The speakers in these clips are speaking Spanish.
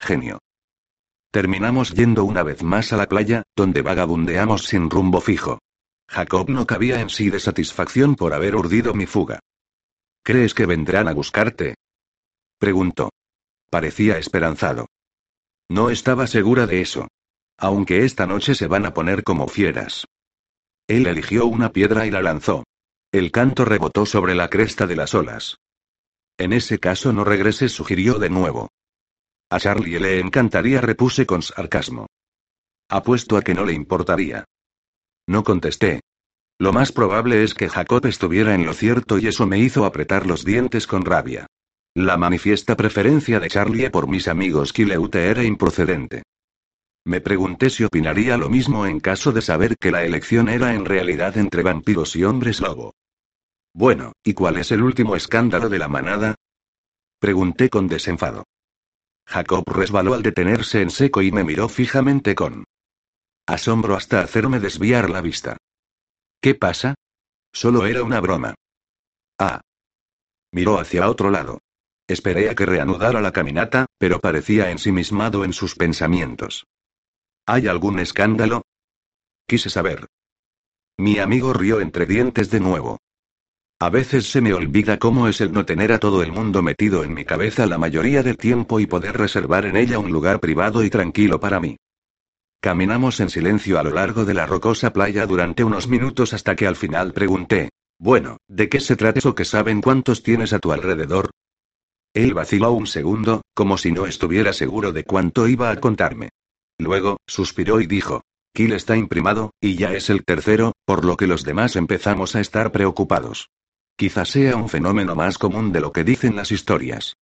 Genio. Terminamos yendo una vez más a la playa, donde vagabundeamos sin rumbo fijo. Jacob no cabía en sí de satisfacción por haber urdido mi fuga. ¿Crees que vendrán a buscarte? Preguntó. Parecía esperanzado. No estaba segura de eso. Aunque esta noche se van a poner como fieras. Él eligió una piedra y la lanzó. El canto rebotó sobre la cresta de las olas. En ese caso no regreses, sugirió de nuevo. A Charlie le encantaría, repuse con sarcasmo. Apuesto a que no le importaría. No contesté. Lo más probable es que Jacob estuviera en lo cierto y eso me hizo apretar los dientes con rabia. La manifiesta preferencia de Charlie por mis amigos Kileute era improcedente. Me pregunté si opinaría lo mismo en caso de saber que la elección era en realidad entre vampiros y hombres lobo. Bueno, ¿y cuál es el último escándalo de la manada? Pregunté con desenfado. Jacob resbaló al detenerse en seco y me miró fijamente con asombro hasta hacerme desviar la vista. ¿Qué pasa? Solo era una broma. Ah. Miró hacia otro lado. Esperé a que reanudara la caminata, pero parecía ensimismado en sus pensamientos. ¿Hay algún escándalo? Quise saber. Mi amigo rió entre dientes de nuevo. A veces se me olvida cómo es el no tener a todo el mundo metido en mi cabeza la mayoría del tiempo y poder reservar en ella un lugar privado y tranquilo para mí. Caminamos en silencio a lo largo de la rocosa playa durante unos minutos hasta que al final pregunté, bueno, ¿de qué se trata eso que saben cuántos tienes a tu alrededor? Él vaciló un segundo, como si no estuviera seguro de cuánto iba a contarme. Luego, suspiró y dijo, Kill está imprimado, y ya es el tercero, por lo que los demás empezamos a estar preocupados. Quizás sea un fenómeno más común de lo que dicen las historias.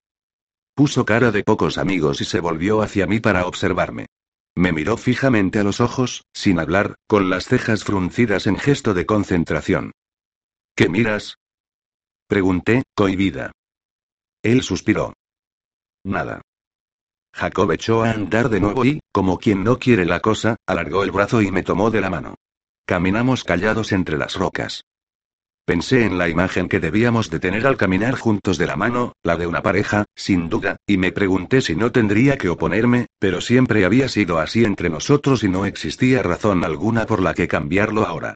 Puso cara de pocos amigos y se volvió hacia mí para observarme. Me miró fijamente a los ojos, sin hablar, con las cejas fruncidas en gesto de concentración. ¿Qué miras? Pregunté, cohibida. Él suspiró. Nada. Jacob echó a andar de nuevo y, como quien no quiere la cosa, alargó el brazo y me tomó de la mano. Caminamos callados entre las rocas. Pensé en la imagen que debíamos de tener al caminar juntos de la mano, la de una pareja, sin duda, y me pregunté si no tendría que oponerme, pero siempre había sido así entre nosotros y no existía razón alguna por la que cambiarlo ahora.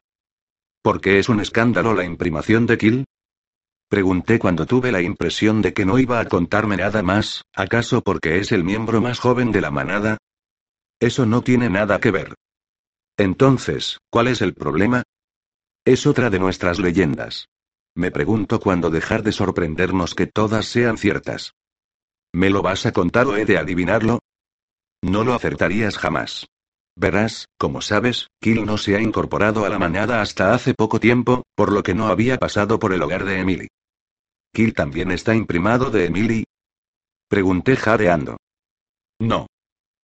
¿Por qué es un escándalo la imprimación de Kill? Pregunté cuando tuve la impresión de que no iba a contarme nada más, ¿acaso porque es el miembro más joven de la manada? Eso no tiene nada que ver. Entonces, ¿cuál es el problema? Es otra de nuestras leyendas. Me pregunto cuándo dejar de sorprendernos que todas sean ciertas. ¿Me lo vas a contar o he de adivinarlo? No lo acertarías jamás. Verás, como sabes, Kill no se ha incorporado a la manada hasta hace poco tiempo, por lo que no había pasado por el hogar de Emily. ¿Kill también está imprimado de Emily? Pregunté jadeando. No.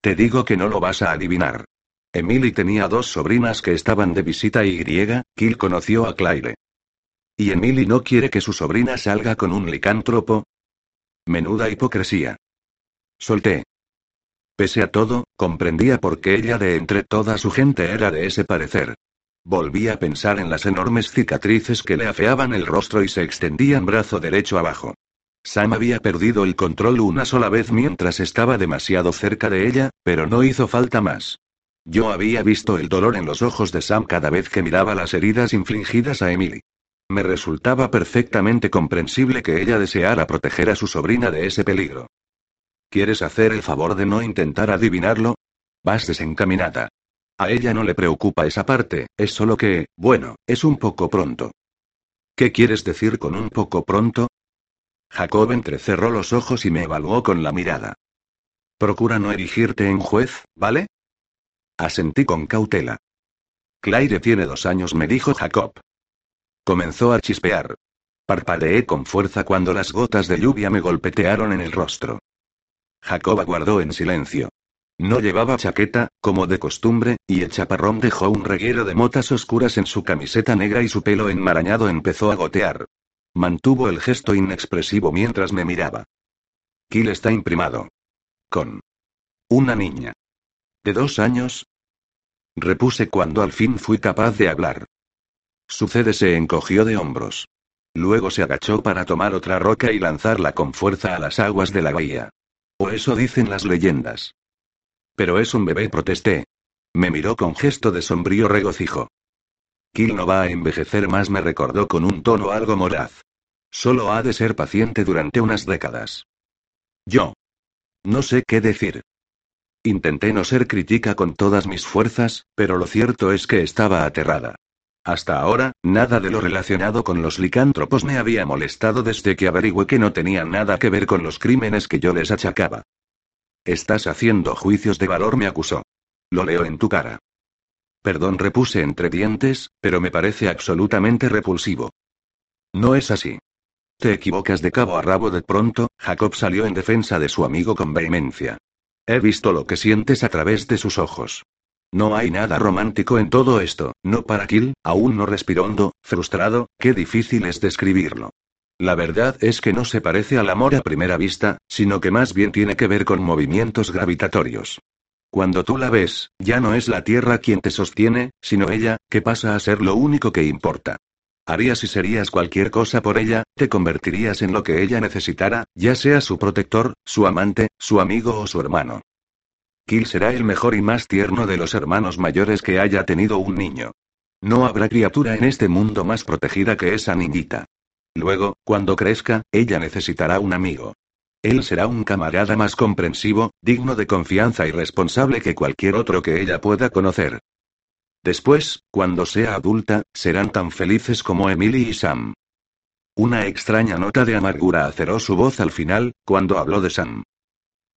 Te digo que no lo vas a adivinar. Emily tenía dos sobrinas que estaban de visita y Kill conoció a Claire. ¿Y Emily no quiere que su sobrina salga con un licántropo? Menuda hipocresía. Solté. Pese a todo, comprendía por qué ella de entre toda su gente era de ese parecer. Volví a pensar en las enormes cicatrices que le afeaban el rostro y se extendían brazo derecho abajo. Sam había perdido el control una sola vez mientras estaba demasiado cerca de ella, pero no hizo falta más. Yo había visto el dolor en los ojos de Sam cada vez que miraba las heridas infligidas a Emily. Me resultaba perfectamente comprensible que ella deseara proteger a su sobrina de ese peligro. ¿Quieres hacer el favor de no intentar adivinarlo? Vas desencaminada. A ella no le preocupa esa parte, es solo que, bueno, es un poco pronto. ¿Qué quieres decir con un poco pronto? Jacob entrecerró los ojos y me evaluó con la mirada. Procura no erigirte en juez, ¿vale? Asentí con cautela. Claire tiene dos años, me dijo Jacob. Comenzó a chispear. Parpadeé con fuerza cuando las gotas de lluvia me golpetearon en el rostro. Jacob aguardó en silencio. No llevaba chaqueta, como de costumbre, y el chaparrón dejó un reguero de motas oscuras en su camiseta negra y su pelo enmarañado empezó a gotear. Mantuvo el gesto inexpresivo mientras me miraba. Kill está imprimado. Con una niña. ¿De dos años? Repuse cuando al fin fui capaz de hablar. Sucede se encogió de hombros. Luego se agachó para tomar otra roca y lanzarla con fuerza a las aguas de la bahía. O eso dicen las leyendas. Pero es un bebé, protesté. Me miró con gesto de sombrío regocijo. Kill no va a envejecer más, me recordó con un tono algo moraz. Solo ha de ser paciente durante unas décadas. Yo. No sé qué decir. Intenté no ser crítica con todas mis fuerzas, pero lo cierto es que estaba aterrada. Hasta ahora, nada de lo relacionado con los licántropos me había molestado desde que averigüé que no tenían nada que ver con los crímenes que yo les achacaba. Estás haciendo juicios de valor, me acusó. Lo leo en tu cara. Perdón, repuse entre dientes, pero me parece absolutamente repulsivo. No es así. Te equivocas de cabo a rabo de pronto, Jacob salió en defensa de su amigo con vehemencia. He visto lo que sientes a través de sus ojos. No hay nada romántico en todo esto, no para Kill, aún no respiró hondo, frustrado, qué difícil es describirlo. La verdad es que no se parece al amor a primera vista, sino que más bien tiene que ver con movimientos gravitatorios. Cuando tú la ves, ya no es la Tierra quien te sostiene, sino ella, que pasa a ser lo único que importa. Harías y serías cualquier cosa por ella, te convertirías en lo que ella necesitara, ya sea su protector, su amante, su amigo o su hermano. Kill será el mejor y más tierno de los hermanos mayores que haya tenido un niño. No habrá criatura en este mundo más protegida que esa niñita. Luego, cuando crezca, ella necesitará un amigo. Él será un camarada más comprensivo, digno de confianza y responsable que cualquier otro que ella pueda conocer. Después, cuando sea adulta, serán tan felices como Emily y Sam. Una extraña nota de amargura aceró su voz al final, cuando habló de Sam.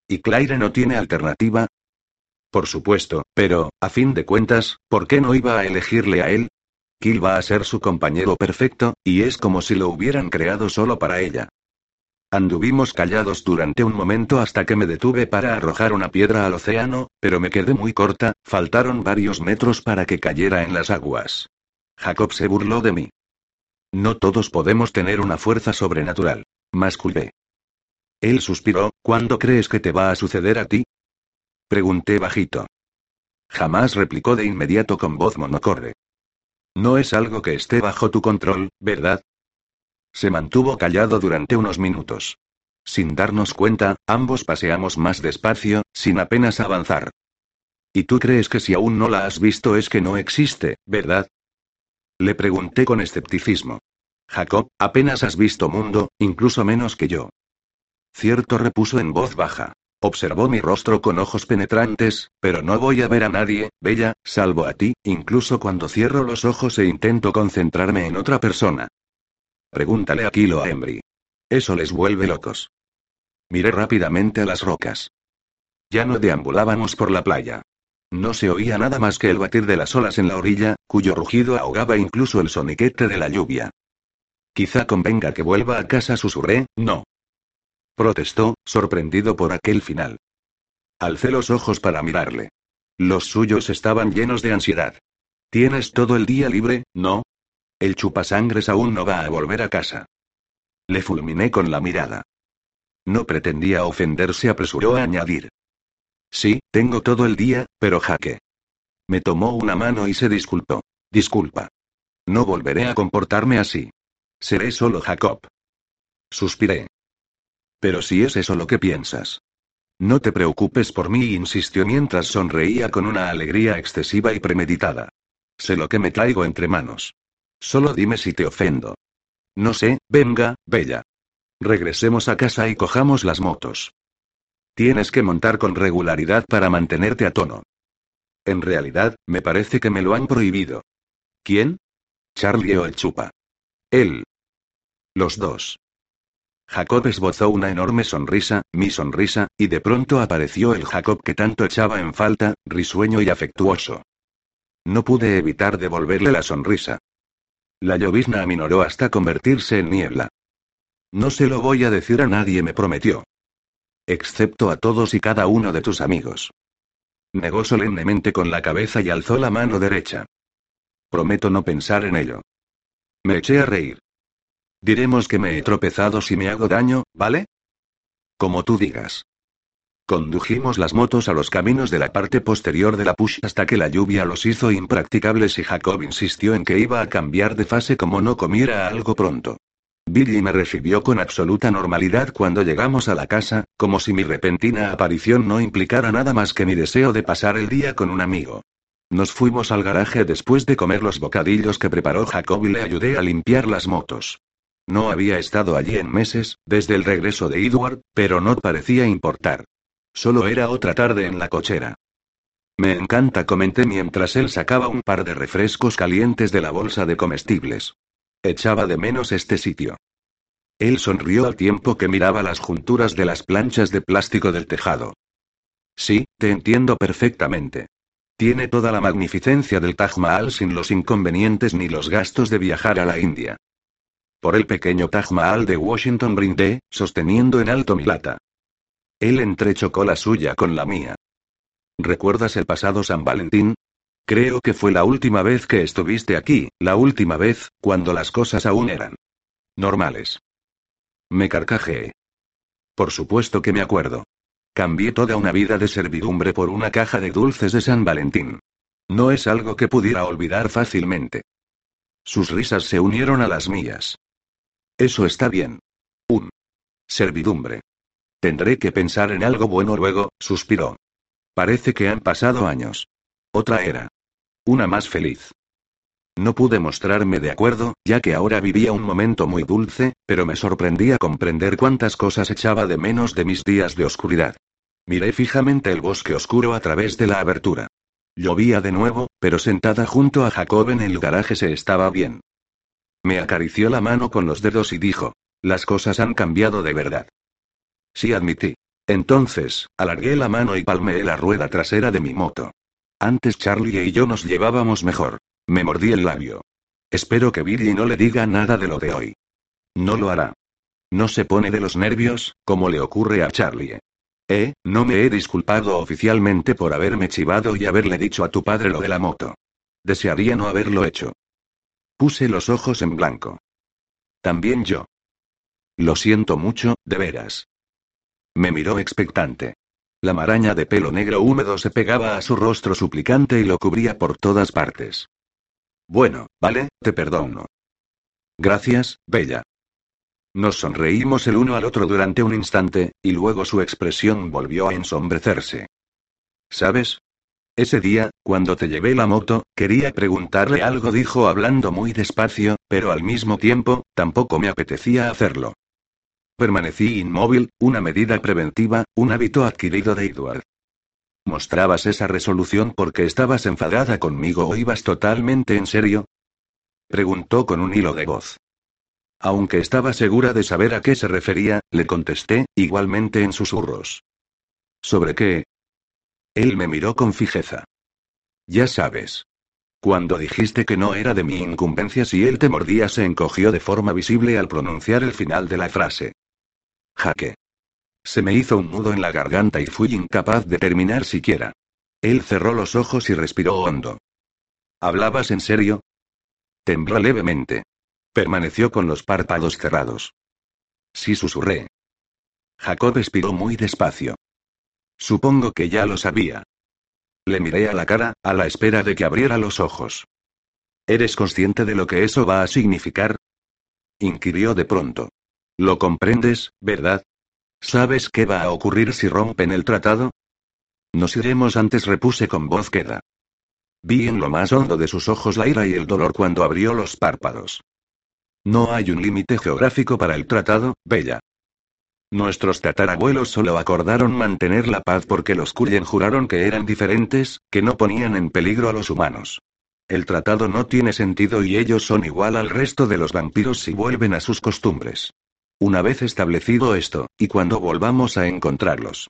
¿Y Claire no tiene alternativa? Por supuesto, pero, a fin de cuentas, ¿por qué no iba a elegirle a él? Kill va a ser su compañero perfecto, y es como si lo hubieran creado solo para ella. Anduvimos callados durante un momento hasta que me detuve para arrojar una piedra al océano, pero me quedé muy corta, faltaron varios metros para que cayera en las aguas. Jacob se burló de mí. No todos podemos tener una fuerza sobrenatural. Masculé. Él suspiró, ¿cuándo crees que te va a suceder a ti? Pregunté bajito. Jamás replicó de inmediato con voz monocorde. No es algo que esté bajo tu control, ¿verdad? Se mantuvo callado durante unos minutos. Sin darnos cuenta, ambos paseamos más despacio, sin apenas avanzar. ¿Y tú crees que si aún no la has visto es que no existe, verdad? Le pregunté con escepticismo. Jacob, apenas has visto mundo, incluso menos que yo. Cierto repuso en voz baja. Observó mi rostro con ojos penetrantes, pero no voy a ver a nadie, Bella, salvo a ti, incluso cuando cierro los ojos e intento concentrarme en otra persona. Pregúntale a Kilo a Embry. Eso les vuelve locos. Miré rápidamente a las rocas. Ya no deambulábamos por la playa. No se oía nada más que el batir de las olas en la orilla, cuyo rugido ahogaba incluso el soniquete de la lluvia. Quizá convenga que vuelva a casa, susurré, no. Protestó, sorprendido por aquel final. Alcé los ojos para mirarle. Los suyos estaban llenos de ansiedad. Tienes todo el día libre, ¿no? El chupasangres aún no va a volver a casa. Le fulminé con la mirada. No pretendía ofenderse, apresuró a añadir. Sí, tengo todo el día, pero jaque. Me tomó una mano y se disculpó. Disculpa. No volveré a comportarme así. Seré solo Jacob. Suspiré. Pero si es eso lo que piensas. No te preocupes por mí, insistió mientras sonreía con una alegría excesiva y premeditada. Sé lo que me traigo entre manos. Solo dime si te ofendo. No sé, venga, bella. Regresemos a casa y cojamos las motos. Tienes que montar con regularidad para mantenerte a tono. En realidad, me parece que me lo han prohibido. ¿Quién? Charlie o el chupa. Él. Los dos. Jacob esbozó una enorme sonrisa, mi sonrisa, y de pronto apareció el Jacob que tanto echaba en falta, risueño y afectuoso. No pude evitar devolverle la sonrisa. La llovizna aminoró hasta convertirse en niebla. No se lo voy a decir a nadie, me prometió. Excepto a todos y cada uno de tus amigos. Negó solemnemente con la cabeza y alzó la mano derecha. Prometo no pensar en ello. Me eché a reír. Diremos que me he tropezado si me hago daño, ¿vale? Como tú digas. Condujimos las motos a los caminos de la parte posterior de la push hasta que la lluvia los hizo impracticables y Jacob insistió en que iba a cambiar de fase como no comiera algo pronto. Billy me recibió con absoluta normalidad cuando llegamos a la casa, como si mi repentina aparición no implicara nada más que mi deseo de pasar el día con un amigo. Nos fuimos al garaje después de comer los bocadillos que preparó Jacob y le ayudé a limpiar las motos. No había estado allí en meses, desde el regreso de Edward, pero no parecía importar. Solo era otra tarde en la cochera. Me encanta, comenté mientras él sacaba un par de refrescos calientes de la bolsa de comestibles. Echaba de menos este sitio. Él sonrió al tiempo que miraba las junturas de las planchas de plástico del tejado. Sí, te entiendo perfectamente. Tiene toda la magnificencia del Taj Mahal sin los inconvenientes ni los gastos de viajar a la India. Por el pequeño Taj Mahal de Washington brindé, sosteniendo en alto mi lata. Él entrechocó la suya con la mía. ¿Recuerdas el pasado San Valentín? Creo que fue la última vez que estuviste aquí, la última vez, cuando las cosas aún eran normales. Me carcajeé. Por supuesto que me acuerdo. Cambié toda una vida de servidumbre por una caja de dulces de San Valentín. No es algo que pudiera olvidar fácilmente. Sus risas se unieron a las mías. Eso está bien. Un. Servidumbre. Tendré que pensar en algo bueno luego, suspiró. Parece que han pasado años. Otra era. Una más feliz. No pude mostrarme de acuerdo, ya que ahora vivía un momento muy dulce, pero me sorprendía comprender cuántas cosas echaba de menos de mis días de oscuridad. Miré fijamente el bosque oscuro a través de la abertura. Llovía de nuevo, pero sentada junto a Jacob en el garaje se estaba bien. Me acarició la mano con los dedos y dijo, las cosas han cambiado de verdad. Sí admití. Entonces, alargué la mano y palmeé la rueda trasera de mi moto. Antes Charlie y yo nos llevábamos mejor. Me mordí el labio. Espero que Billy no le diga nada de lo de hoy. No lo hará. No se pone de los nervios, como le ocurre a Charlie. Eh, no me he disculpado oficialmente por haberme chivado y haberle dicho a tu padre lo de la moto. Desearía no haberlo hecho. Puse los ojos en blanco. También yo. Lo siento mucho, de veras. Me miró expectante. La maraña de pelo negro húmedo se pegaba a su rostro suplicante y lo cubría por todas partes. Bueno, vale, te perdono. Gracias, Bella. Nos sonreímos el uno al otro durante un instante, y luego su expresión volvió a ensombrecerse. ¿Sabes? Ese día, cuando te llevé la moto, quería preguntarle algo, dijo hablando muy despacio, pero al mismo tiempo, tampoco me apetecía hacerlo. Permanecí inmóvil, una medida preventiva, un hábito adquirido de Edward. ¿Mostrabas esa resolución porque estabas enfadada conmigo o ibas totalmente en serio? Preguntó con un hilo de voz. Aunque estaba segura de saber a qué se refería, le contesté, igualmente en susurros. ¿Sobre qué? Él me miró con fijeza. Ya sabes. Cuando dijiste que no era de mi incumbencia si él te mordía se encogió de forma visible al pronunciar el final de la frase. Jaque. Se me hizo un nudo en la garganta y fui incapaz de terminar siquiera. Él cerró los ojos y respiró hondo. ¿Hablabas en serio? Tembló levemente. Permaneció con los párpados cerrados. Sí susurré. Jacob expiró muy despacio. Supongo que ya lo sabía. Le miré a la cara, a la espera de que abriera los ojos. ¿Eres consciente de lo que eso va a significar? inquirió de pronto. Lo comprendes, ¿verdad? ¿Sabes qué va a ocurrir si rompen el tratado? Nos iremos antes, repuse con voz queda. Vi en lo más hondo de sus ojos la ira y el dolor cuando abrió los párpados. No hay un límite geográfico para el tratado, Bella. Nuestros tatarabuelos solo acordaron mantener la paz porque los Cullen juraron que eran diferentes, que no ponían en peligro a los humanos. El tratado no tiene sentido y ellos son igual al resto de los vampiros si vuelven a sus costumbres. Una vez establecido esto, y cuando volvamos a encontrarlos.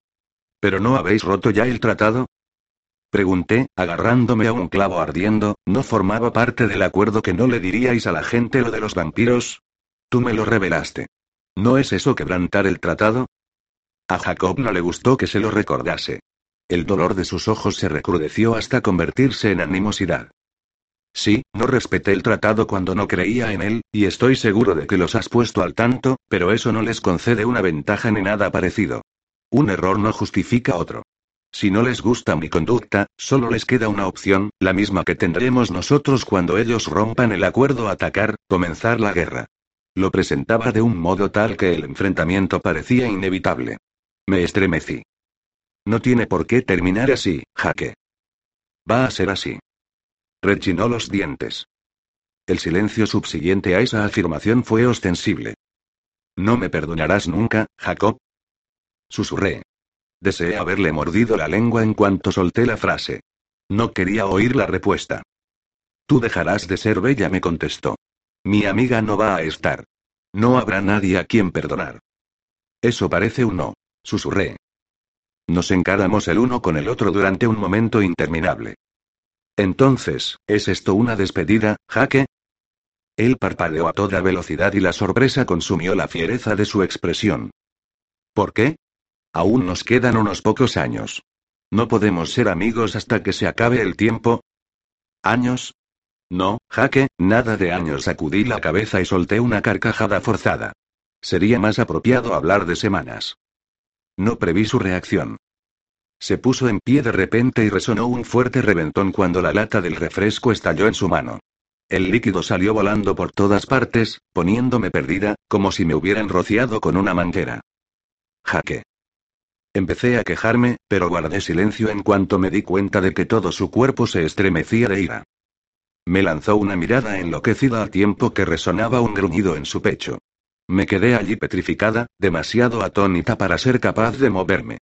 ¿Pero no habéis roto ya el tratado? Pregunté, agarrándome a un clavo ardiendo, ¿no formaba parte del acuerdo que no le diríais a la gente lo de los vampiros? Tú me lo revelaste. ¿No es eso quebrantar el tratado? A Jacob no le gustó que se lo recordase. El dolor de sus ojos se recrudeció hasta convertirse en animosidad. Sí, no respeté el tratado cuando no creía en él, y estoy seguro de que los has puesto al tanto, pero eso no les concede una ventaja ni nada parecido. Un error no justifica otro. Si no les gusta mi conducta, solo les queda una opción, la misma que tendremos nosotros cuando ellos rompan el acuerdo atacar, comenzar la guerra. Lo presentaba de un modo tal que el enfrentamiento parecía inevitable. Me estremecí. No tiene por qué terminar así, Jaque. Va a ser así. Rechinó los dientes. El silencio subsiguiente a esa afirmación fue ostensible. No me perdonarás nunca, Jacob. Susurré. Deseé haberle mordido la lengua en cuanto solté la frase. No quería oír la respuesta. Tú dejarás de ser bella, me contestó. Mi amiga no va a estar. No habrá nadie a quien perdonar. Eso parece un no, susurré. Nos encaramos el uno con el otro durante un momento interminable. Entonces, ¿es esto una despedida, Jaque? Él parpadeó a toda velocidad y la sorpresa consumió la fiereza de su expresión. ¿Por qué? Aún nos quedan unos pocos años. ¿No podemos ser amigos hasta que se acabe el tiempo? ¿Años? No, Jaque, nada de años. Sacudí la cabeza y solté una carcajada forzada. Sería más apropiado hablar de semanas. No preví su reacción. Se puso en pie de repente y resonó un fuerte reventón cuando la lata del refresco estalló en su mano. El líquido salió volando por todas partes, poniéndome perdida, como si me hubieran rociado con una manguera. Jaque. Empecé a quejarme, pero guardé silencio en cuanto me di cuenta de que todo su cuerpo se estremecía de ira. Me lanzó una mirada enloquecida a tiempo que resonaba un gruñido en su pecho. Me quedé allí petrificada, demasiado atónita para ser capaz de moverme.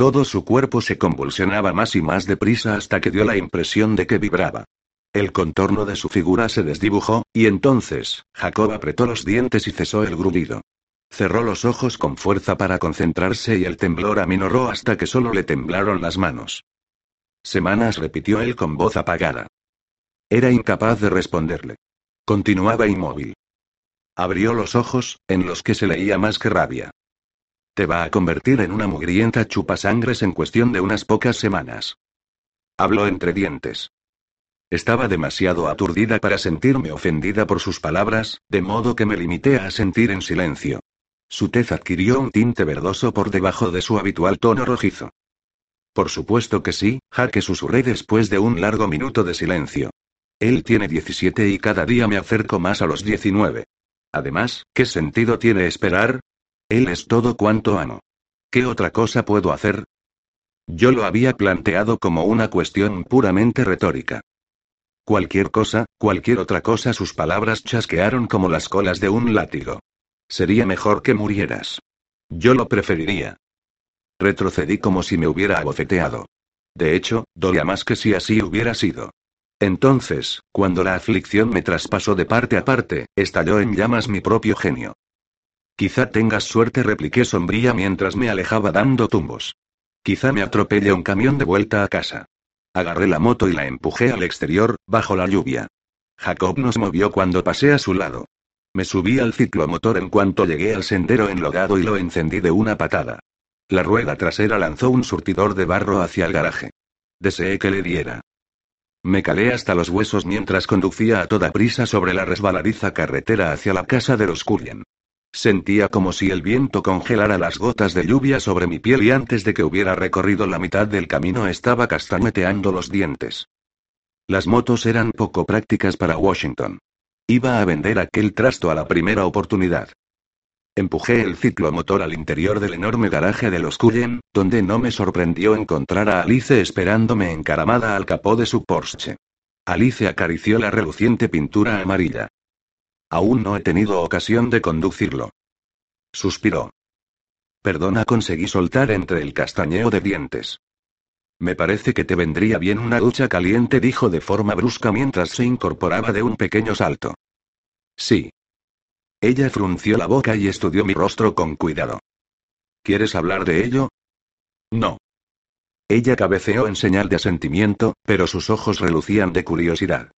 Todo su cuerpo se convulsionaba más y más deprisa hasta que dio la impresión de que vibraba. El contorno de su figura se desdibujó, y entonces, Jacob apretó los dientes y cesó el gruñido. Cerró los ojos con fuerza para concentrarse y el temblor aminoró hasta que solo le temblaron las manos. Semanas repitió él con voz apagada. Era incapaz de responderle. Continuaba inmóvil. Abrió los ojos, en los que se leía más que rabia. Va a convertir en una mugrienta chupasangres en cuestión de unas pocas semanas. Habló entre dientes. Estaba demasiado aturdida para sentirme ofendida por sus palabras, de modo que me limité a sentir en silencio. Su tez adquirió un tinte verdoso por debajo de su habitual tono rojizo. Por supuesto que sí, Jaque susurré después de un largo minuto de silencio. Él tiene 17 y cada día me acerco más a los 19. Además, ¿qué sentido tiene esperar? Él es todo cuanto amo. ¿Qué otra cosa puedo hacer? Yo lo había planteado como una cuestión puramente retórica. Cualquier cosa, cualquier otra cosa, sus palabras chasquearon como las colas de un látigo. Sería mejor que murieras. Yo lo preferiría. Retrocedí como si me hubiera abofeteado. De hecho, dolía más que si así hubiera sido. Entonces, cuando la aflicción me traspasó de parte a parte, estalló en llamas mi propio genio. Quizá tengas suerte, repliqué sombría mientras me alejaba dando tumbos. Quizá me atropelle un camión de vuelta a casa. Agarré la moto y la empujé al exterior, bajo la lluvia. Jacob nos movió cuando pasé a su lado. Me subí al ciclomotor en cuanto llegué al sendero enlodado y lo encendí de una patada. La rueda trasera lanzó un surtidor de barro hacia el garaje. Deseé que le diera. Me calé hasta los huesos mientras conducía a toda prisa sobre la resbaladiza carretera hacia la casa de los Cullen. Sentía como si el viento congelara las gotas de lluvia sobre mi piel y antes de que hubiera recorrido la mitad del camino estaba castañeteando los dientes. Las motos eran poco prácticas para Washington. Iba a vender aquel trasto a la primera oportunidad. Empujé el ciclomotor al interior del enorme garaje de los Cullen, donde no me sorprendió encontrar a Alice esperándome encaramada al capó de su Porsche. Alice acarició la reluciente pintura amarilla. Aún no he tenido ocasión de conducirlo. Suspiró. Perdona, conseguí soltar entre el castañeo de dientes. Me parece que te vendría bien una ducha caliente, dijo de forma brusca mientras se incorporaba de un pequeño salto. Sí. Ella frunció la boca y estudió mi rostro con cuidado. ¿Quieres hablar de ello? No. Ella cabeceó en señal de asentimiento, pero sus ojos relucían de curiosidad.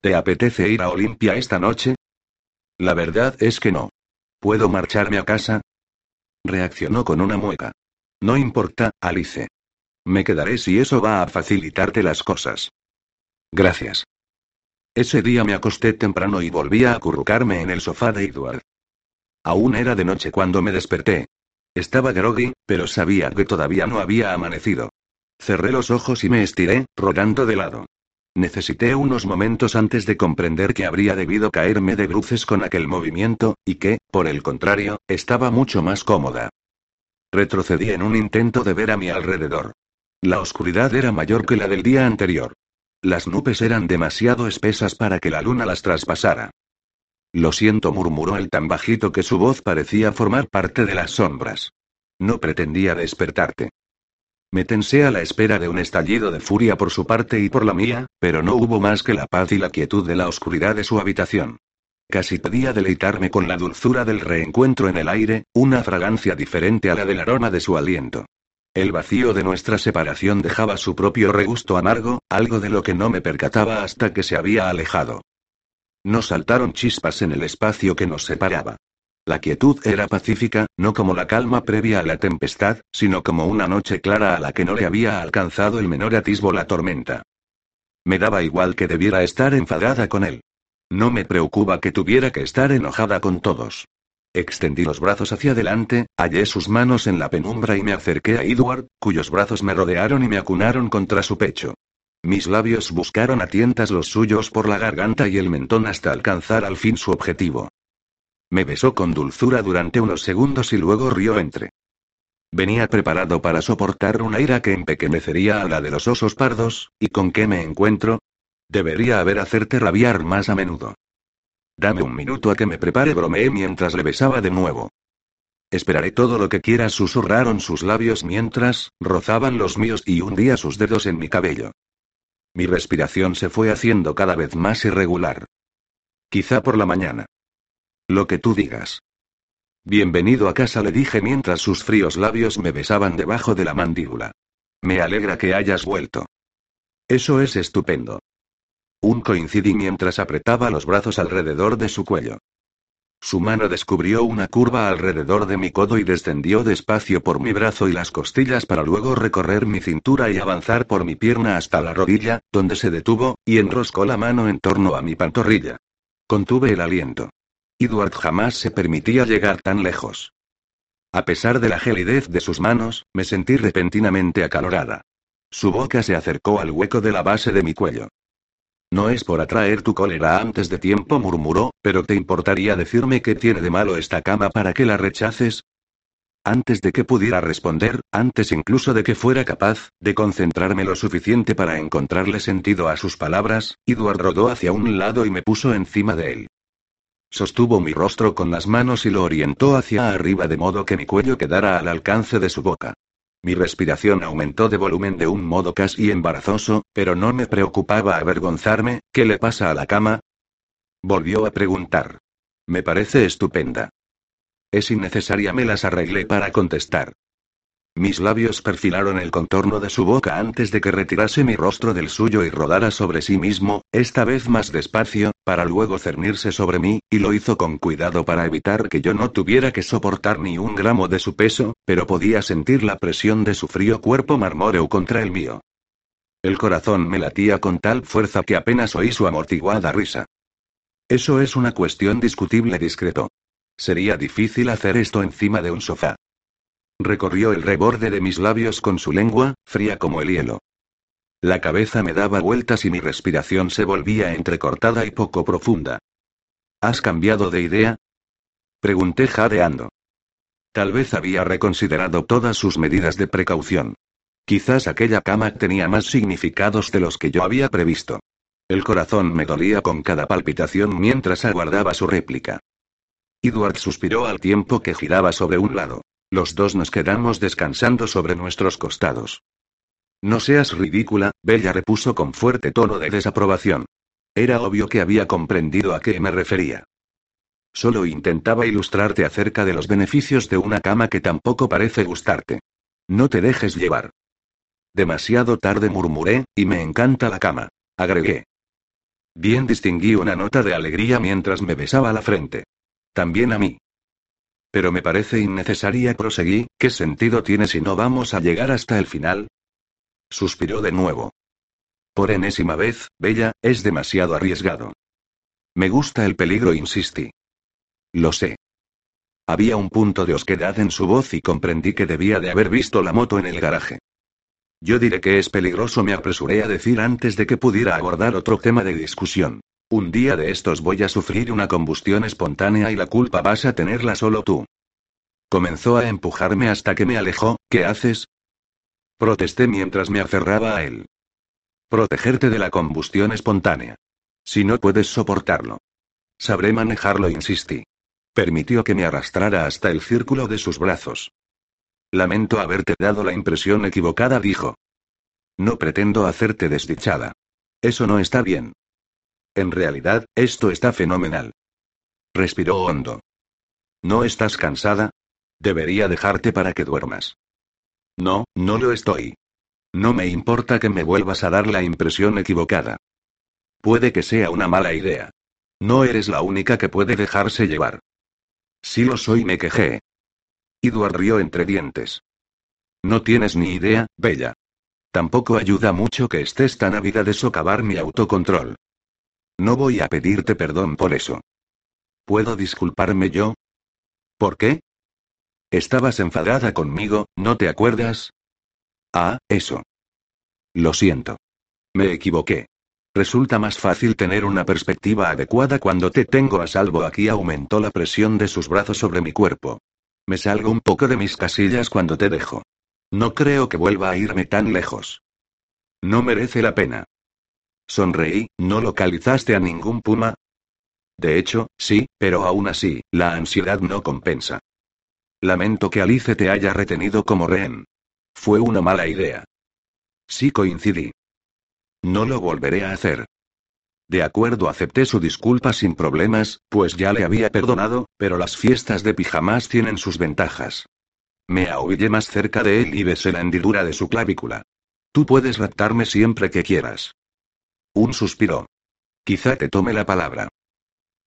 ¿Te apetece ir a Olimpia esta noche? La verdad es que no. ¿Puedo marcharme a casa? Reaccionó con una mueca. No importa, Alice. Me quedaré si eso va a facilitarte las cosas. Gracias. Ese día me acosté temprano y volví a acurrucarme en el sofá de Edward. Aún era de noche cuando me desperté. Estaba groggy, pero sabía que todavía no había amanecido. Cerré los ojos y me estiré, rodando de lado. Necesité unos momentos antes de comprender que habría debido caerme de bruces con aquel movimiento, y que, por el contrario, estaba mucho más cómoda. Retrocedí en un intento de ver a mi alrededor. La oscuridad era mayor que la del día anterior. Las nubes eran demasiado espesas para que la luna las traspasara. Lo siento, murmuró él tan bajito que su voz parecía formar parte de las sombras. No pretendía despertarte. Me tensé a la espera de un estallido de furia por su parte y por la mía, pero no hubo más que la paz y la quietud de la oscuridad de su habitación. Casi podía deleitarme con la dulzura del reencuentro en el aire, una fragancia diferente a la del aroma de su aliento. El vacío de nuestra separación dejaba su propio regusto amargo, algo de lo que no me percataba hasta que se había alejado. No saltaron chispas en el espacio que nos separaba. La quietud era pacífica, no como la calma previa a la tempestad, sino como una noche clara a la que no le había alcanzado el menor atisbo la tormenta. Me daba igual que debiera estar enfadada con él. No me preocupa que tuviera que estar enojada con todos. Extendí los brazos hacia adelante, hallé sus manos en la penumbra y me acerqué a Edward, cuyos brazos me rodearon y me acunaron contra su pecho. Mis labios buscaron a tientas los suyos por la garganta y el mentón hasta alcanzar al fin su objetivo. Me besó con dulzura durante unos segundos y luego rió entre. Venía preparado para soportar una ira que empequeñecería a la de los osos pardos, ¿y con qué me encuentro? Debería haber hacerte rabiar más a menudo. Dame un minuto a que me prepare, bromeé mientras le besaba de nuevo. Esperaré todo lo que quieras, susurraron sus labios mientras rozaban los míos y hundía sus dedos en mi cabello. Mi respiración se fue haciendo cada vez más irregular. Quizá por la mañana. Lo que tú digas. Bienvenido a casa, le dije mientras sus fríos labios me besaban debajo de la mandíbula. Me alegra que hayas vuelto. Eso es estupendo. Un coincidí mientras apretaba los brazos alrededor de su cuello. Su mano descubrió una curva alrededor de mi codo y descendió despacio por mi brazo y las costillas para luego recorrer mi cintura y avanzar por mi pierna hasta la rodilla, donde se detuvo, y enroscó la mano en torno a mi pantorrilla. Contuve el aliento. Edward jamás se permitía llegar tan lejos. A pesar de la gelidez de sus manos, me sentí repentinamente acalorada. Su boca se acercó al hueco de la base de mi cuello. No es por atraer tu cólera antes de tiempo, murmuró, pero ¿te importaría decirme qué tiene de malo esta cama para que la rechaces? Antes de que pudiera responder, antes incluso de que fuera capaz de concentrarme lo suficiente para encontrarle sentido a sus palabras, Edward rodó hacia un lado y me puso encima de él. Sostuvo mi rostro con las manos y lo orientó hacia arriba de modo que mi cuello quedara al alcance de su boca. Mi respiración aumentó de volumen de un modo casi embarazoso, pero no me preocupaba avergonzarme, ¿qué le pasa a la cama? Volvió a preguntar. Me parece estupenda. Es innecesaria, me las arreglé para contestar. Mis labios perfilaron el contorno de su boca antes de que retirase mi rostro del suyo y rodara sobre sí mismo, esta vez más despacio, para luego cernirse sobre mí, y lo hizo con cuidado para evitar que yo no tuviera que soportar ni un gramo de su peso, pero podía sentir la presión de su frío cuerpo marmóreo contra el mío. El corazón me latía con tal fuerza que apenas oí su amortiguada risa. Eso es una cuestión discutible, discreto. Sería difícil hacer esto encima de un sofá. Recorrió el reborde de mis labios con su lengua, fría como el hielo. La cabeza me daba vueltas y mi respiración se volvía entrecortada y poco profunda. ¿Has cambiado de idea? Pregunté jadeando. Tal vez había reconsiderado todas sus medidas de precaución. Quizás aquella cama tenía más significados de los que yo había previsto. El corazón me dolía con cada palpitación mientras aguardaba su réplica. Edward suspiró al tiempo que giraba sobre un lado. Los dos nos quedamos descansando sobre nuestros costados. No seas ridícula, Bella repuso con fuerte tono de desaprobación. Era obvio que había comprendido a qué me refería. Solo intentaba ilustrarte acerca de los beneficios de una cama que tampoco parece gustarte. No te dejes llevar. Demasiado tarde murmuré, y me encanta la cama. Agregué. Bien distinguí una nota de alegría mientras me besaba la frente. También a mí. Pero me parece innecesaria, proseguí, ¿qué sentido tiene si no vamos a llegar hasta el final? Suspiró de nuevo. Por enésima vez, Bella, es demasiado arriesgado. Me gusta el peligro, insistí. Lo sé. Había un punto de osquedad en su voz y comprendí que debía de haber visto la moto en el garaje. Yo diré que es peligroso, me apresuré a decir antes de que pudiera abordar otro tema de discusión. Un día de estos voy a sufrir una combustión espontánea y la culpa vas a tenerla solo tú. Comenzó a empujarme hasta que me alejó, ¿qué haces? Protesté mientras me aferraba a él. Protegerte de la combustión espontánea. Si no puedes soportarlo. Sabré manejarlo, insistí. Permitió que me arrastrara hasta el círculo de sus brazos. Lamento haberte dado la impresión equivocada, dijo. No pretendo hacerte desdichada. Eso no está bien. En realidad, esto está fenomenal. Respiró hondo. ¿No estás cansada? Debería dejarte para que duermas. No, no lo estoy. No me importa que me vuelvas a dar la impresión equivocada. Puede que sea una mala idea. No eres la única que puede dejarse llevar. Sí lo soy, me quejé. Edward rió entre dientes. No tienes ni idea, Bella. Tampoco ayuda mucho que estés tan ávida de socavar mi autocontrol. No voy a pedirte perdón por eso. ¿Puedo disculparme yo? ¿Por qué? Estabas enfadada conmigo, ¿no te acuerdas? Ah, eso. Lo siento. Me equivoqué. Resulta más fácil tener una perspectiva adecuada cuando te tengo a salvo. Aquí aumentó la presión de sus brazos sobre mi cuerpo. Me salgo un poco de mis casillas cuando te dejo. No creo que vuelva a irme tan lejos. No merece la pena. Sonreí, ¿no localizaste a ningún puma? De hecho, sí, pero aún así, la ansiedad no compensa. Lamento que Alice te haya retenido como rehén. Fue una mala idea. Sí coincidí. No lo volveré a hacer. De acuerdo, acepté su disculpa sin problemas, pues ya le había perdonado, pero las fiestas de pijamas tienen sus ventajas. Me ahuyé más cerca de él y besé la hendidura de su clavícula. Tú puedes raptarme siempre que quieras. Un suspiro. Quizá te tome la palabra.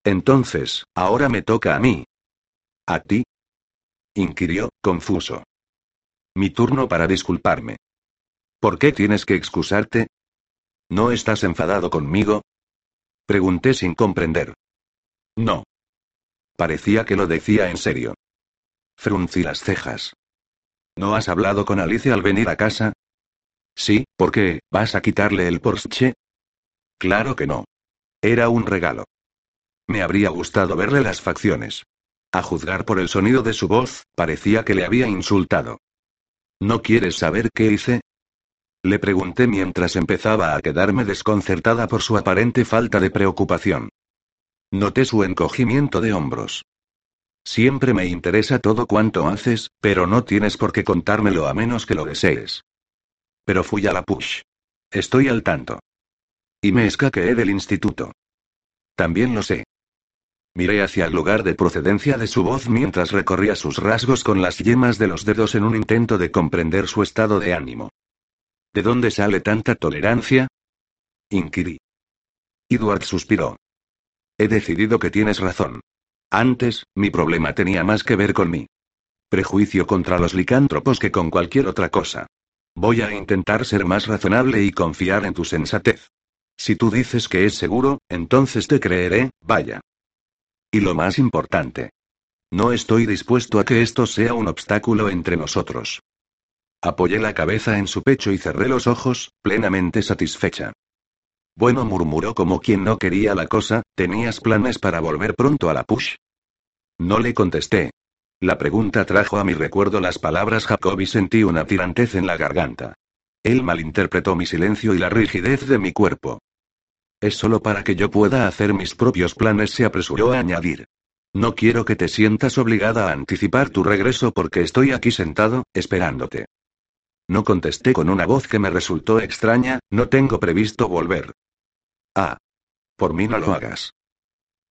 Entonces, ahora me toca a mí. ¿A ti? inquirió, confuso. Mi turno para disculparme. ¿Por qué tienes que excusarte? ¿No estás enfadado conmigo? Pregunté sin comprender. No. Parecía que lo decía en serio. Fruncí las cejas. ¿No has hablado con Alicia al venir a casa? Sí, ¿por qué? ¿Vas a quitarle el Porsche? Claro que no. Era un regalo. Me habría gustado verle las facciones. A juzgar por el sonido de su voz, parecía que le había insultado. ¿No quieres saber qué hice? Le pregunté mientras empezaba a quedarme desconcertada por su aparente falta de preocupación. Noté su encogimiento de hombros. Siempre me interesa todo cuanto haces, pero no tienes por qué contármelo a menos que lo desees. Pero fui a la push. Estoy al tanto. Y me escaqueé del instituto. También lo sé. Miré hacia el lugar de procedencia de su voz mientras recorría sus rasgos con las yemas de los dedos en un intento de comprender su estado de ánimo. ¿De dónde sale tanta tolerancia? Inquirí. Edward suspiró. He decidido que tienes razón. Antes, mi problema tenía más que ver con mi prejuicio contra los licántropos que con cualquier otra cosa. Voy a intentar ser más razonable y confiar en tu sensatez. Si tú dices que es seguro, entonces te creeré, vaya. Y lo más importante. No estoy dispuesto a que esto sea un obstáculo entre nosotros. Apoyé la cabeza en su pecho y cerré los ojos, plenamente satisfecha. Bueno, murmuró como quien no quería la cosa, ¿tenías planes para volver pronto a la push? No le contesté. La pregunta trajo a mi recuerdo las palabras Jacob y sentí una tirantez en la garganta. Él malinterpretó mi silencio y la rigidez de mi cuerpo. Es solo para que yo pueda hacer mis propios planes, se apresuró a añadir. No quiero que te sientas obligada a anticipar tu regreso porque estoy aquí sentado, esperándote. No contesté con una voz que me resultó extraña, no tengo previsto volver. Ah. Por mí no lo hagas.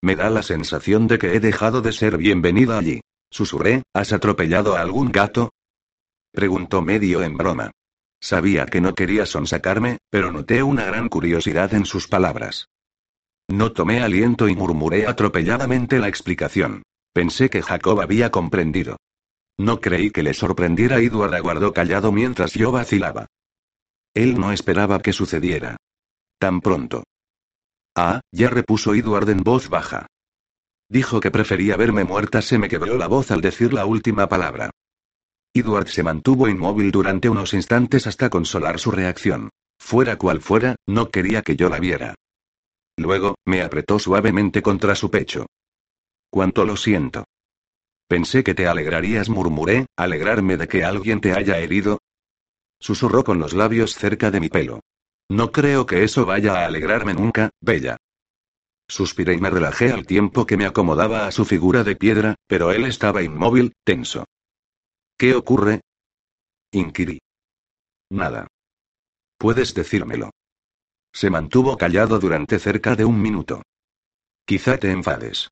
Me da la sensación de que he dejado de ser bienvenida allí. Susurré, ¿has atropellado a algún gato? Preguntó medio en broma. Sabía que no quería sonsacarme, pero noté una gran curiosidad en sus palabras. No tomé aliento y murmuré atropelladamente la explicación. Pensé que Jacob había comprendido. No creí que le sorprendiera. Edward aguardó callado mientras yo vacilaba. Él no esperaba que sucediera. Tan pronto. Ah, ya repuso Edward en voz baja. Dijo que prefería verme muerta. Se me quebró la voz al decir la última palabra. Edward se mantuvo inmóvil durante unos instantes hasta consolar su reacción. Fuera cual fuera, no quería que yo la viera. Luego, me apretó suavemente contra su pecho. Cuánto lo siento. Pensé que te alegrarías, murmuré, alegrarme de que alguien te haya herido. Susurró con los labios cerca de mi pelo. No creo que eso vaya a alegrarme nunca, Bella. Suspiré y me relajé al tiempo que me acomodaba a su figura de piedra, pero él estaba inmóvil, tenso. ¿Qué ocurre? Inquirí. Nada. Puedes decírmelo. Se mantuvo callado durante cerca de un minuto. Quizá te enfades.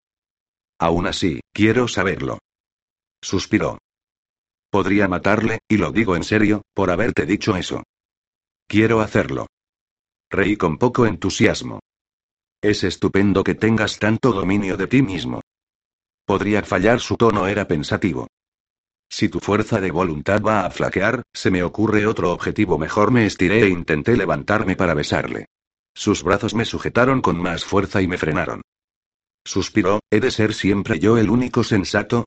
Aún así, quiero saberlo. Suspiró. Podría matarle, y lo digo en serio, por haberte dicho eso. Quiero hacerlo. Reí con poco entusiasmo. Es estupendo que tengas tanto dominio de ti mismo. Podría fallar, su tono era pensativo. Si tu fuerza de voluntad va a flaquear, se me ocurre otro objetivo mejor. Me estiré e intenté levantarme para besarle. Sus brazos me sujetaron con más fuerza y me frenaron. Suspiró, ¿he de ser siempre yo el único sensato?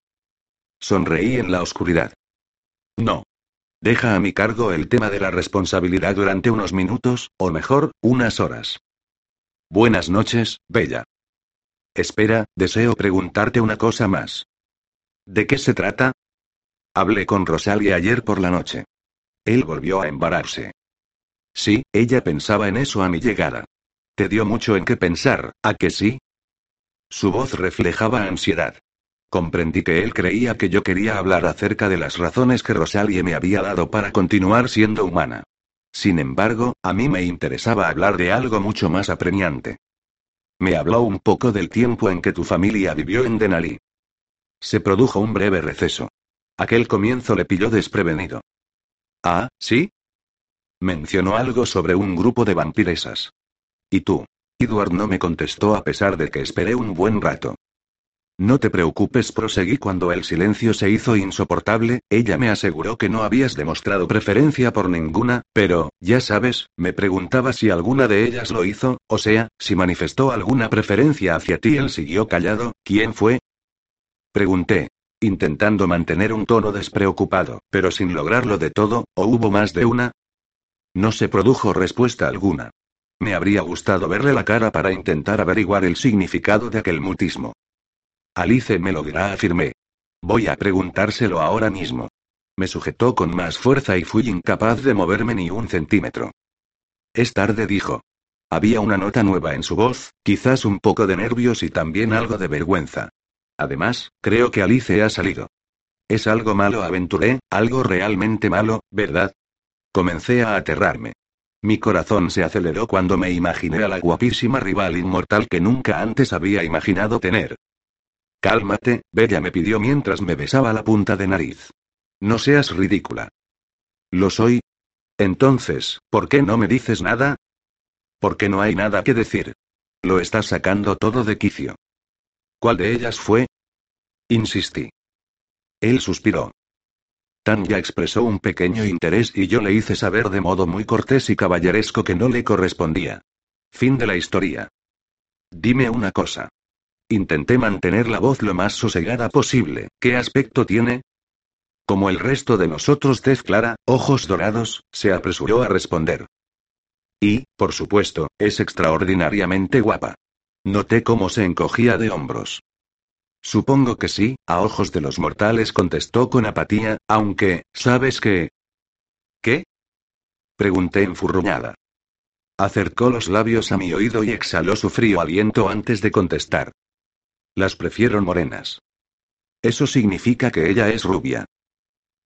Sonreí en la oscuridad. No. Deja a mi cargo el tema de la responsabilidad durante unos minutos, o mejor, unas horas. Buenas noches, Bella. Espera, deseo preguntarte una cosa más. ¿De qué se trata? Hablé con Rosalie ayer por la noche. Él volvió a embararse. Sí, ella pensaba en eso a mi llegada. Te dio mucho en qué pensar, ¿a que sí? Su voz reflejaba ansiedad. Comprendí que él creía que yo quería hablar acerca de las razones que Rosalie me había dado para continuar siendo humana. Sin embargo, a mí me interesaba hablar de algo mucho más apremiante. Me habló un poco del tiempo en que tu familia vivió en Denali. Se produjo un breve receso. Aquel comienzo le pilló desprevenido. Ah, ¿sí? Mencionó algo sobre un grupo de vampiresas. ¿Y tú? Edward no me contestó a pesar de que esperé un buen rato. No te preocupes, proseguí cuando el silencio se hizo insoportable, ella me aseguró que no habías demostrado preferencia por ninguna, pero, ya sabes, me preguntaba si alguna de ellas lo hizo, o sea, si manifestó alguna preferencia hacia ti. Él siguió callado, ¿quién fue? Pregunté, intentando mantener un tono despreocupado, pero sin lograrlo de todo, ¿o hubo más de una? No se produjo respuesta alguna. Me habría gustado verle la cara para intentar averiguar el significado de aquel mutismo. Alice me lo dirá, afirmé. Voy a preguntárselo ahora mismo. Me sujetó con más fuerza y fui incapaz de moverme ni un centímetro. Es tarde, dijo. Había una nota nueva en su voz, quizás un poco de nervios y también algo de vergüenza. Además, creo que Alice ha salido. Es algo malo, aventuré, algo realmente malo, ¿verdad? Comencé a aterrarme. Mi corazón se aceleró cuando me imaginé a la guapísima rival inmortal que nunca antes había imaginado tener. Cálmate, Bella me pidió mientras me besaba la punta de nariz. No seas ridícula. ¿Lo soy? Entonces, ¿por qué no me dices nada? Porque no hay nada que decir. Lo estás sacando todo de quicio. ¿Cuál de ellas fue? Insistí. Él suspiró. Tanya expresó un pequeño interés y yo le hice saber de modo muy cortés y caballeresco que no le correspondía. Fin de la historia. Dime una cosa. Intenté mantener la voz lo más sosegada posible. ¿Qué aspecto tiene? Como el resto de nosotros, tez clara, ojos dorados, se apresuró a responder. Y, por supuesto, es extraordinariamente guapa. Noté cómo se encogía de hombros. Supongo que sí, a ojos de los mortales contestó con apatía, aunque, ¿sabes qué? ¿Qué? Pregunté enfurruñada. Acercó los labios a mi oído y exhaló su frío aliento antes de contestar. Las prefiero morenas. Eso significa que ella es rubia.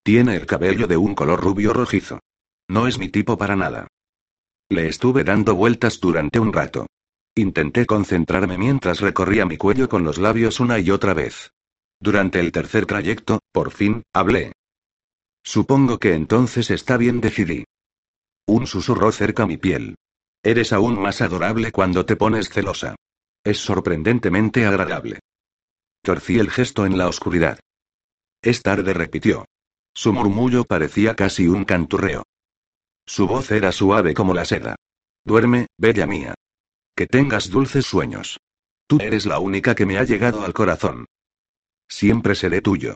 Tiene el cabello de un color rubio rojizo. No es mi tipo para nada. Le estuve dando vueltas durante un rato. Intenté concentrarme mientras recorría mi cuello con los labios una y otra vez. Durante el tercer trayecto, por fin, hablé. Supongo que entonces está bien, decidí. Un susurro cerca mi piel. Eres aún más adorable cuando te pones celosa. Es sorprendentemente agradable. Torcí el gesto en la oscuridad. Es tarde, repitió. Su murmullo parecía casi un canturreo. Su voz era suave como la seda. Duerme, bella mía. Que tengas dulces sueños. Tú eres la única que me ha llegado al corazón. Siempre seré tuyo.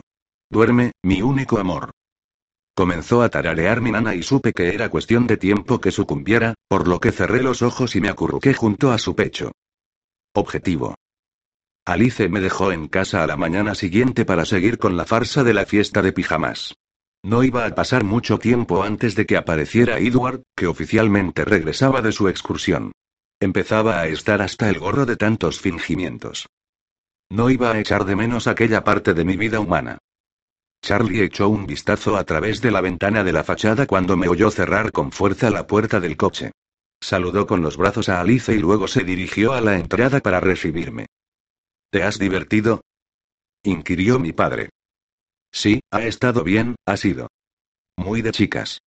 Duerme, mi único amor. Comenzó a tararear mi nana y supe que era cuestión de tiempo que sucumbiera, por lo que cerré los ojos y me acurruqué junto a su pecho. Objetivo. Alice me dejó en casa a la mañana siguiente para seguir con la farsa de la fiesta de pijamas. No iba a pasar mucho tiempo antes de que apareciera Edward, que oficialmente regresaba de su excursión. Empezaba a estar hasta el gorro de tantos fingimientos. No iba a echar de menos aquella parte de mi vida humana. Charlie echó un vistazo a través de la ventana de la fachada cuando me oyó cerrar con fuerza la puerta del coche. Saludó con los brazos a Alice y luego se dirigió a la entrada para recibirme. ¿Te has divertido? inquirió mi padre. Sí, ha estado bien, ha sido. Muy de chicas.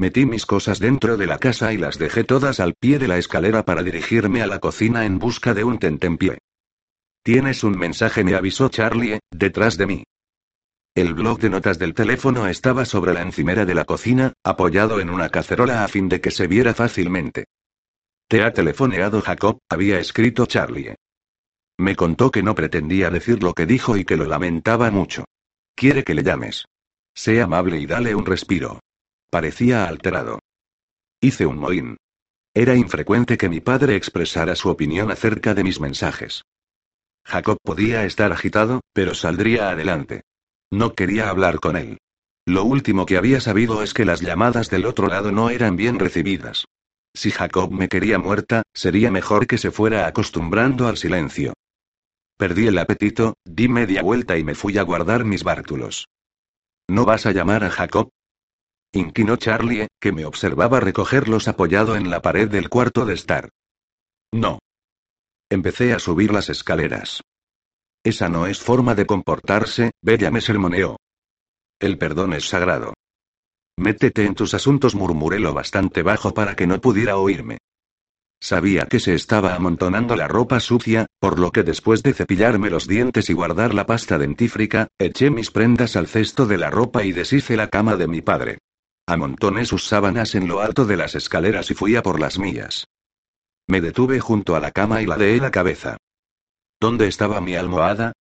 Metí mis cosas dentro de la casa y las dejé todas al pie de la escalera para dirigirme a la cocina en busca de un tentempié. Tienes un mensaje, me avisó Charlie, detrás de mí. El blog de notas del teléfono estaba sobre la encimera de la cocina, apoyado en una cacerola a fin de que se viera fácilmente. Te ha telefoneado Jacob, había escrito Charlie. Me contó que no pretendía decir lo que dijo y que lo lamentaba mucho. Quiere que le llames. Sé amable y dale un respiro. Parecía alterado. Hice un mohín. Era infrecuente que mi padre expresara su opinión acerca de mis mensajes. Jacob podía estar agitado, pero saldría adelante. No quería hablar con él. Lo último que había sabido es que las llamadas del otro lado no eran bien recibidas. Si Jacob me quería muerta, sería mejor que se fuera acostumbrando al silencio. Perdí el apetito, di media vuelta y me fui a guardar mis bártulos. ¿No vas a llamar a Jacob? Inquinó Charlie, que me observaba recogerlos apoyado en la pared del cuarto de estar. No. Empecé a subir las escaleras. Esa no es forma de comportarse, Bella me sermoneó. El perdón es sagrado. Métete en tus asuntos, murmuré lo bastante bajo para que no pudiera oírme. Sabía que se estaba amontonando la ropa sucia, por lo que después de cepillarme los dientes y guardar la pasta dentífrica, eché mis prendas al cesto de la ropa y deshice la cama de mi padre. Amontoné sus sábanas en lo alto de las escaleras y fui a por las mías. Me detuve junto a la cama y ladeé la cabeza. ¿Dónde estaba mi almohada?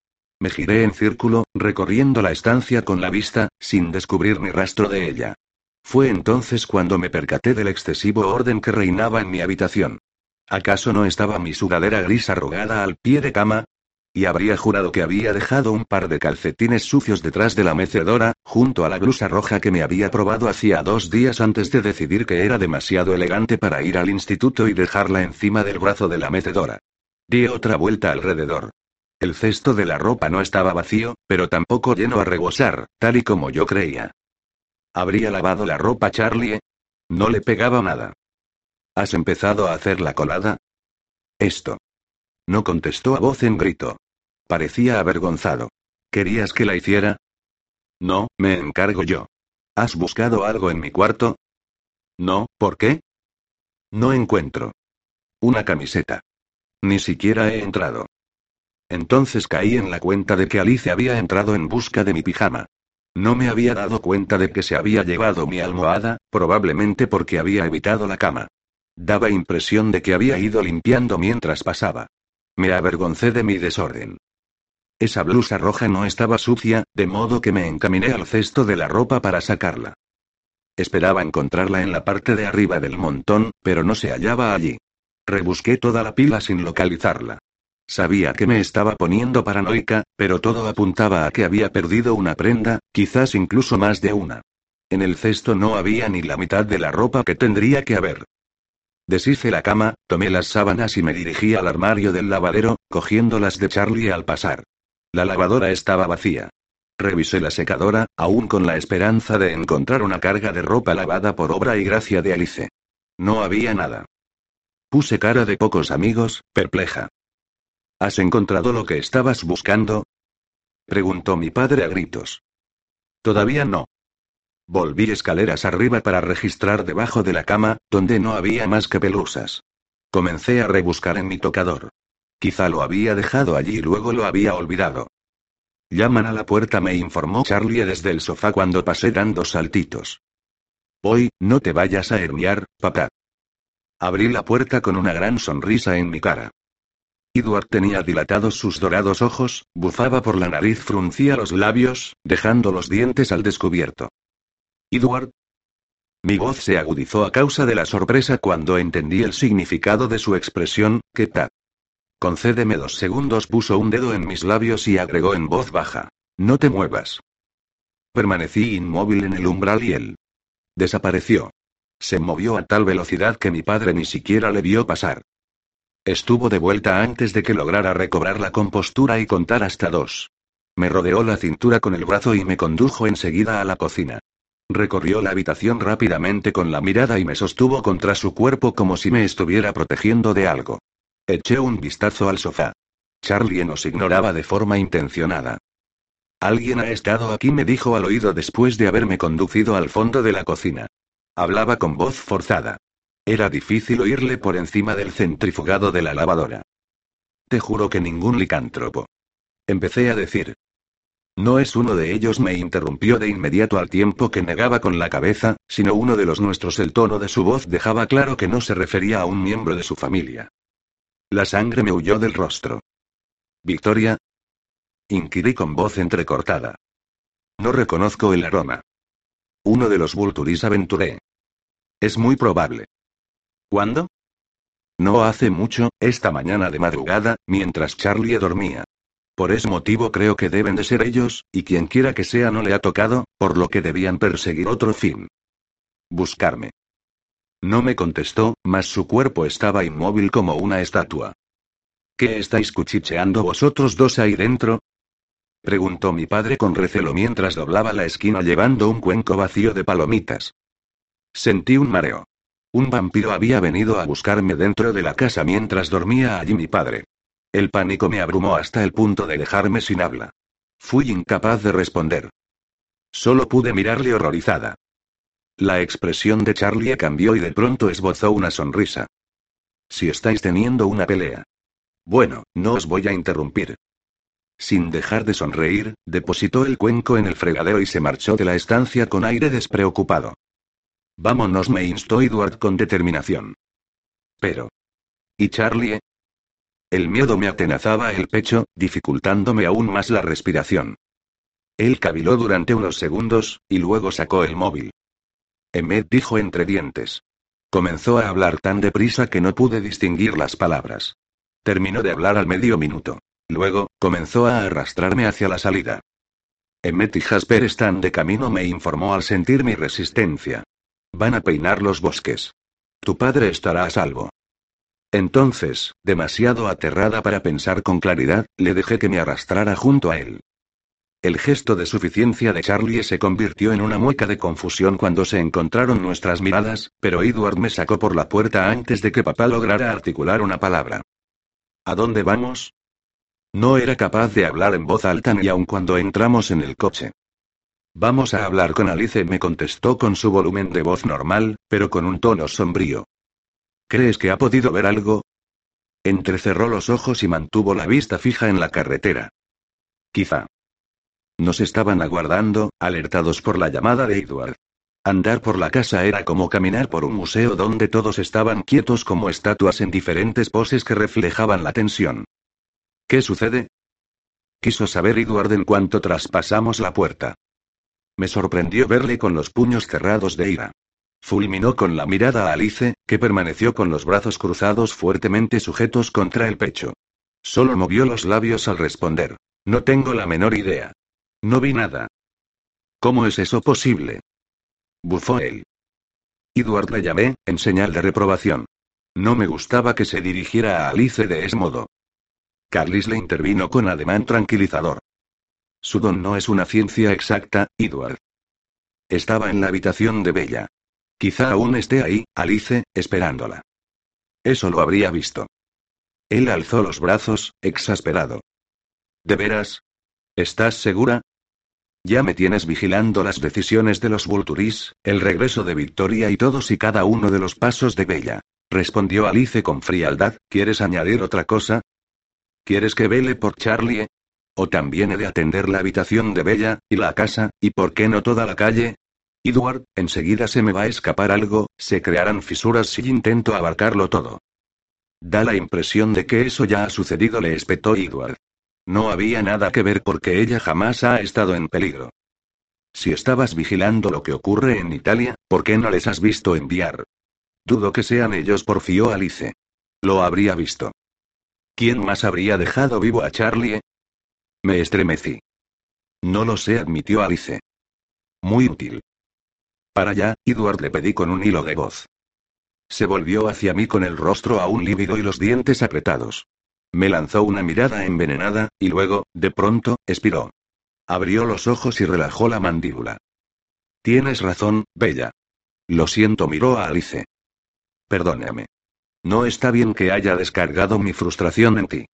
Me giré en círculo, recorriendo la estancia con la vista, sin descubrir ni rastro de ella. Fue entonces cuando me percaté del excesivo orden que reinaba en mi habitación. ¿Acaso no estaba mi sudadera gris arrugada al pie de cama? Y habría jurado que había dejado un par de calcetines sucios detrás de la mecedora, junto a la blusa roja que me había probado hacía dos días antes de decidir que era demasiado elegante para ir al instituto y dejarla encima del brazo de la mecedora. Di otra vuelta alrededor. El cesto de la ropa no estaba vacío, pero tampoco lleno a rebosar, tal y como yo creía. ¿Habría lavado la ropa Charlie? No le pegaba nada. ¿Has empezado a hacer la colada? Esto. No contestó a voz en grito. Parecía avergonzado. ¿Querías que la hiciera? No, me encargo yo. ¿Has buscado algo en mi cuarto? No, ¿por qué? No encuentro. Una camiseta. Ni siquiera he entrado. Entonces caí en la cuenta de que Alice había entrado en busca de mi pijama. No me había dado cuenta de que se había llevado mi almohada, probablemente porque había evitado la cama. Daba impresión de que había ido limpiando mientras pasaba. Me avergoncé de mi desorden. Esa blusa roja no estaba sucia, de modo que me encaminé al cesto de la ropa para sacarla. Esperaba encontrarla en la parte de arriba del montón, pero no se hallaba allí. Rebusqué toda la pila sin localizarla. Sabía que me estaba poniendo paranoica, pero todo apuntaba a que había perdido una prenda, quizás incluso más de una. En el cesto no había ni la mitad de la ropa que tendría que haber. Deshice la cama, tomé las sábanas y me dirigí al armario del lavadero, cogiendo las de Charlie al pasar. La lavadora estaba vacía. Revisé la secadora, aún con la esperanza de encontrar una carga de ropa lavada por obra y gracia de Alice. No había nada. Puse cara de pocos amigos, perpleja. ¿Has encontrado lo que estabas buscando? preguntó mi padre a gritos. Todavía no. Volví escaleras arriba para registrar debajo de la cama, donde no había más que pelusas. Comencé a rebuscar en mi tocador. Quizá lo había dejado allí y luego lo había olvidado. Llaman a la puerta, me informó Charlie desde el sofá cuando pasé dando saltitos. Voy, no te vayas a herniar, papá. Abrí la puerta con una gran sonrisa en mi cara. Edward tenía dilatados sus dorados ojos, bufaba por la nariz, fruncía los labios, dejando los dientes al descubierto. Edward. Mi voz se agudizó a causa de la sorpresa cuando entendí el significado de su expresión, ¿qué tal? Concédeme dos segundos, puso un dedo en mis labios y agregó en voz baja. No te muevas. Permanecí inmóvil en el umbral y él desapareció. Se movió a tal velocidad que mi padre ni siquiera le vio pasar. Estuvo de vuelta antes de que lograra recobrar la compostura y contar hasta dos. Me rodeó la cintura con el brazo y me condujo enseguida a la cocina. Recorrió la habitación rápidamente con la mirada y me sostuvo contra su cuerpo como si me estuviera protegiendo de algo. Eché un vistazo al sofá. Charlie nos ignoraba de forma intencionada. Alguien ha estado aquí, me dijo al oído después de haberme conducido al fondo de la cocina. Hablaba con voz forzada. Era difícil oírle por encima del centrifugado de la lavadora. Te juro que ningún licántropo. Empecé a decir. No es uno de ellos, me interrumpió de inmediato al tiempo que negaba con la cabeza, sino uno de los nuestros. El tono de su voz dejaba claro que no se refería a un miembro de su familia. La sangre me huyó del rostro. Victoria. Inquirí con voz entrecortada. No reconozco el aroma. Uno de los Vulturis aventuré. Es muy probable. ¿Cuándo? No hace mucho, esta mañana de madrugada, mientras Charlie dormía. Por ese motivo creo que deben de ser ellos, y quien quiera que sea no le ha tocado, por lo que debían perseguir otro fin. Buscarme. No me contestó, mas su cuerpo estaba inmóvil como una estatua. ¿Qué estáis cuchicheando vosotros dos ahí dentro? preguntó mi padre con recelo mientras doblaba la esquina llevando un cuenco vacío de palomitas. Sentí un mareo. Un vampiro había venido a buscarme dentro de la casa mientras dormía allí mi padre. El pánico me abrumó hasta el punto de dejarme sin habla. Fui incapaz de responder. Solo pude mirarle horrorizada. La expresión de Charlie cambió y de pronto esbozó una sonrisa. Si estáis teniendo una pelea. Bueno, no os voy a interrumpir. Sin dejar de sonreír, depositó el cuenco en el fregadero y se marchó de la estancia con aire despreocupado. Vámonos, me instó Edward con determinación. Pero. ¿Y Charlie? El miedo me atenazaba el pecho, dificultándome aún más la respiración. Él caviló durante unos segundos, y luego sacó el móvil. Emmet dijo entre dientes. Comenzó a hablar tan deprisa que no pude distinguir las palabras. Terminó de hablar al medio minuto. Luego, comenzó a arrastrarme hacia la salida. Emmet y Jasper están de camino, me informó al sentir mi resistencia. Van a peinar los bosques. Tu padre estará a salvo. Entonces, demasiado aterrada para pensar con claridad, le dejé que me arrastrara junto a él. El gesto de suficiencia de Charlie se convirtió en una mueca de confusión cuando se encontraron nuestras miradas, pero Edward me sacó por la puerta antes de que papá lograra articular una palabra. ¿A dónde vamos? No era capaz de hablar en voz alta ni aun cuando entramos en el coche. Vamos a hablar con Alice, me contestó con su volumen de voz normal, pero con un tono sombrío. ¿Crees que ha podido ver algo? Entrecerró los ojos y mantuvo la vista fija en la carretera. Quizá. Nos estaban aguardando, alertados por la llamada de Edward. Andar por la casa era como caminar por un museo donde todos estaban quietos como estatuas en diferentes poses que reflejaban la tensión. ¿Qué sucede? Quiso saber Edward en cuanto traspasamos la puerta. Me sorprendió verle con los puños cerrados de ira. Fulminó con la mirada a Alice, que permaneció con los brazos cruzados fuertemente sujetos contra el pecho. Solo movió los labios al responder. No tengo la menor idea. No vi nada. ¿Cómo es eso posible? Bufó él. Edward le llamé, en señal de reprobación. No me gustaba que se dirigiera a Alice de ese modo. Carlis le intervino con ademán tranquilizador. Su don no es una ciencia exacta, Edward. Estaba en la habitación de Bella. Quizá aún esté ahí, Alice, esperándola. Eso lo habría visto. Él alzó los brazos, exasperado. ¿De veras? ¿Estás segura? Ya me tienes vigilando las decisiones de los Vulturis, el regreso de Victoria y todos y cada uno de los pasos de Bella. Respondió Alice con frialdad, ¿quieres añadir otra cosa? ¿Quieres que vele por Charlie? ¿O también he de atender la habitación de Bella, y la casa, y por qué no toda la calle? Edward, enseguida se me va a escapar algo, se crearán fisuras si intento abarcarlo todo. Da la impresión de que eso ya ha sucedido, le espetó Edward. No había nada que ver porque ella jamás ha estado en peligro. Si estabas vigilando lo que ocurre en Italia, ¿por qué no les has visto enviar? Dudo que sean ellos, porfió Alice. Lo habría visto. ¿Quién más habría dejado vivo a Charlie? Me estremecí. No lo sé, admitió Alice. Muy útil. Para allá, Edward le pedí con un hilo de voz. Se volvió hacia mí con el rostro aún lívido y los dientes apretados. Me lanzó una mirada envenenada, y luego, de pronto, expiró. Abrió los ojos y relajó la mandíbula. Tienes razón, Bella. Lo siento, miró a Alice. Perdóname. No está bien que haya descargado mi frustración en ti.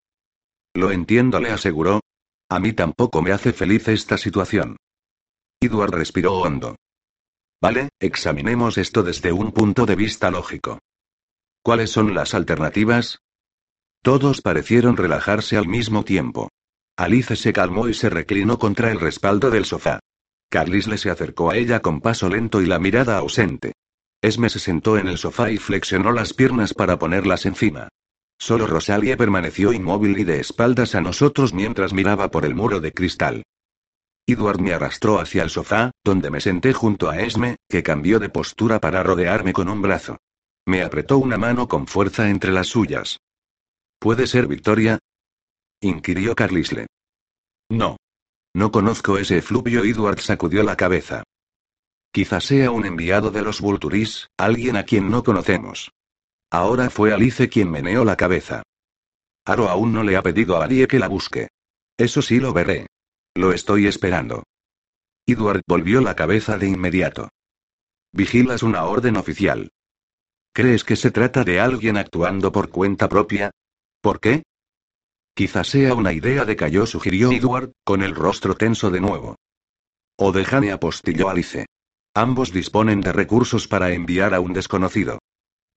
Lo entiendo, le aseguró. A mí tampoco me hace feliz esta situación. Edward respiró hondo. Vale, examinemos esto desde un punto de vista lógico. ¿Cuáles son las alternativas? Todos parecieron relajarse al mismo tiempo. Alice se calmó y se reclinó contra el respaldo del sofá. Carlisle se acercó a ella con paso lento y la mirada ausente. Esme se sentó en el sofá y flexionó las piernas para ponerlas encima. Solo Rosalie permaneció inmóvil y de espaldas a nosotros mientras miraba por el muro de cristal. Edward me arrastró hacia el sofá, donde me senté junto a Esme, que cambió de postura para rodearme con un brazo. Me apretó una mano con fuerza entre las suyas. ¿Puede ser Victoria? inquirió Carlisle. No. No conozco ese efluvio. Edward sacudió la cabeza. Quizás sea un enviado de los Vulturis, alguien a quien no conocemos. Ahora fue Alice quien meneó la cabeza. Aro aún no le ha pedido a Arie que la busque. Eso sí lo veré. Lo estoy esperando. Edward volvió la cabeza de inmediato. Vigilas una orden oficial. ¿Crees que se trata de alguien actuando por cuenta propia? ¿Por qué? Quizás sea una idea de Cayo, sugirió Edward, con el rostro tenso de nuevo. O de Jane apostilló Alice. Ambos disponen de recursos para enviar a un desconocido.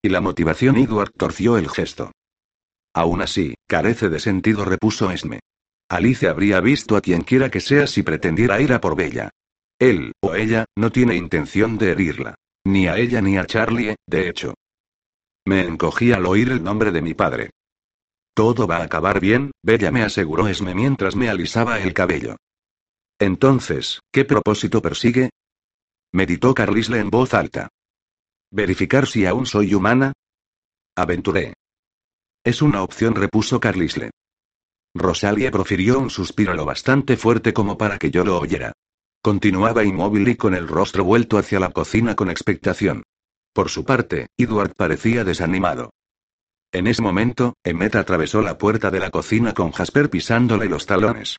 Y la motivación Edward torció el gesto. Aún así, carece de sentido, repuso Esme. Alice habría visto a quien quiera que sea si pretendiera ir a por Bella. Él, o ella, no tiene intención de herirla. Ni a ella ni a Charlie, de hecho. Me encogí al oír el nombre de mi padre. Todo va a acabar bien, Bella me aseguró Esme mientras me alisaba el cabello. Entonces, ¿qué propósito persigue? Meditó Carlisle en voz alta. ¿Verificar si aún soy humana? Aventuré. Es una opción, repuso Carlisle. Rosalie profirió un suspiro lo bastante fuerte como para que yo lo oyera. Continuaba inmóvil y con el rostro vuelto hacia la cocina con expectación. Por su parte, Edward parecía desanimado. En ese momento, Emmet atravesó la puerta de la cocina con Jasper pisándole los talones.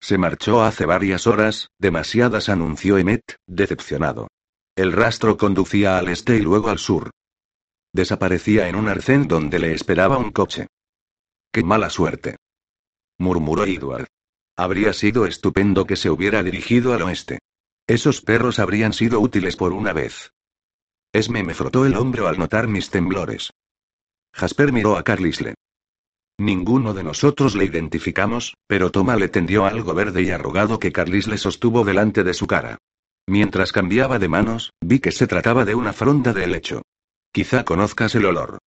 Se marchó hace varias horas, demasiadas anunció Emmet, decepcionado. El rastro conducía al este y luego al sur. Desaparecía en un arcén donde le esperaba un coche. ¡Qué mala suerte! Murmuró Edward. Habría sido estupendo que se hubiera dirigido al oeste. Esos perros habrían sido útiles por una vez. Esme me frotó el hombro al notar mis temblores. Jasper miró a Carlisle. Ninguno de nosotros le identificamos, pero Toma le tendió algo verde y arrugado que Carlisle sostuvo delante de su cara. Mientras cambiaba de manos, vi que se trataba de una fronda de helecho. Quizá conozcas el olor.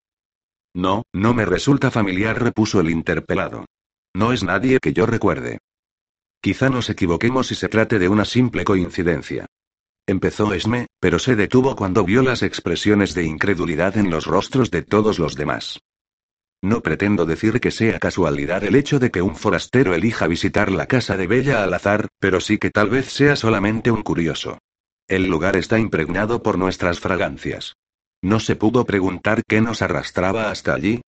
No, no me resulta familiar, repuso el interpelado. No es nadie que yo recuerde. Quizá nos equivoquemos y se trate de una simple coincidencia. Empezó Esme, pero se detuvo cuando vio las expresiones de incredulidad en los rostros de todos los demás. No pretendo decir que sea casualidad el hecho de que un forastero elija visitar la casa de Bella al azar, pero sí que tal vez sea solamente un curioso. El lugar está impregnado por nuestras fragancias. ¿No se pudo preguntar qué nos arrastraba hasta allí?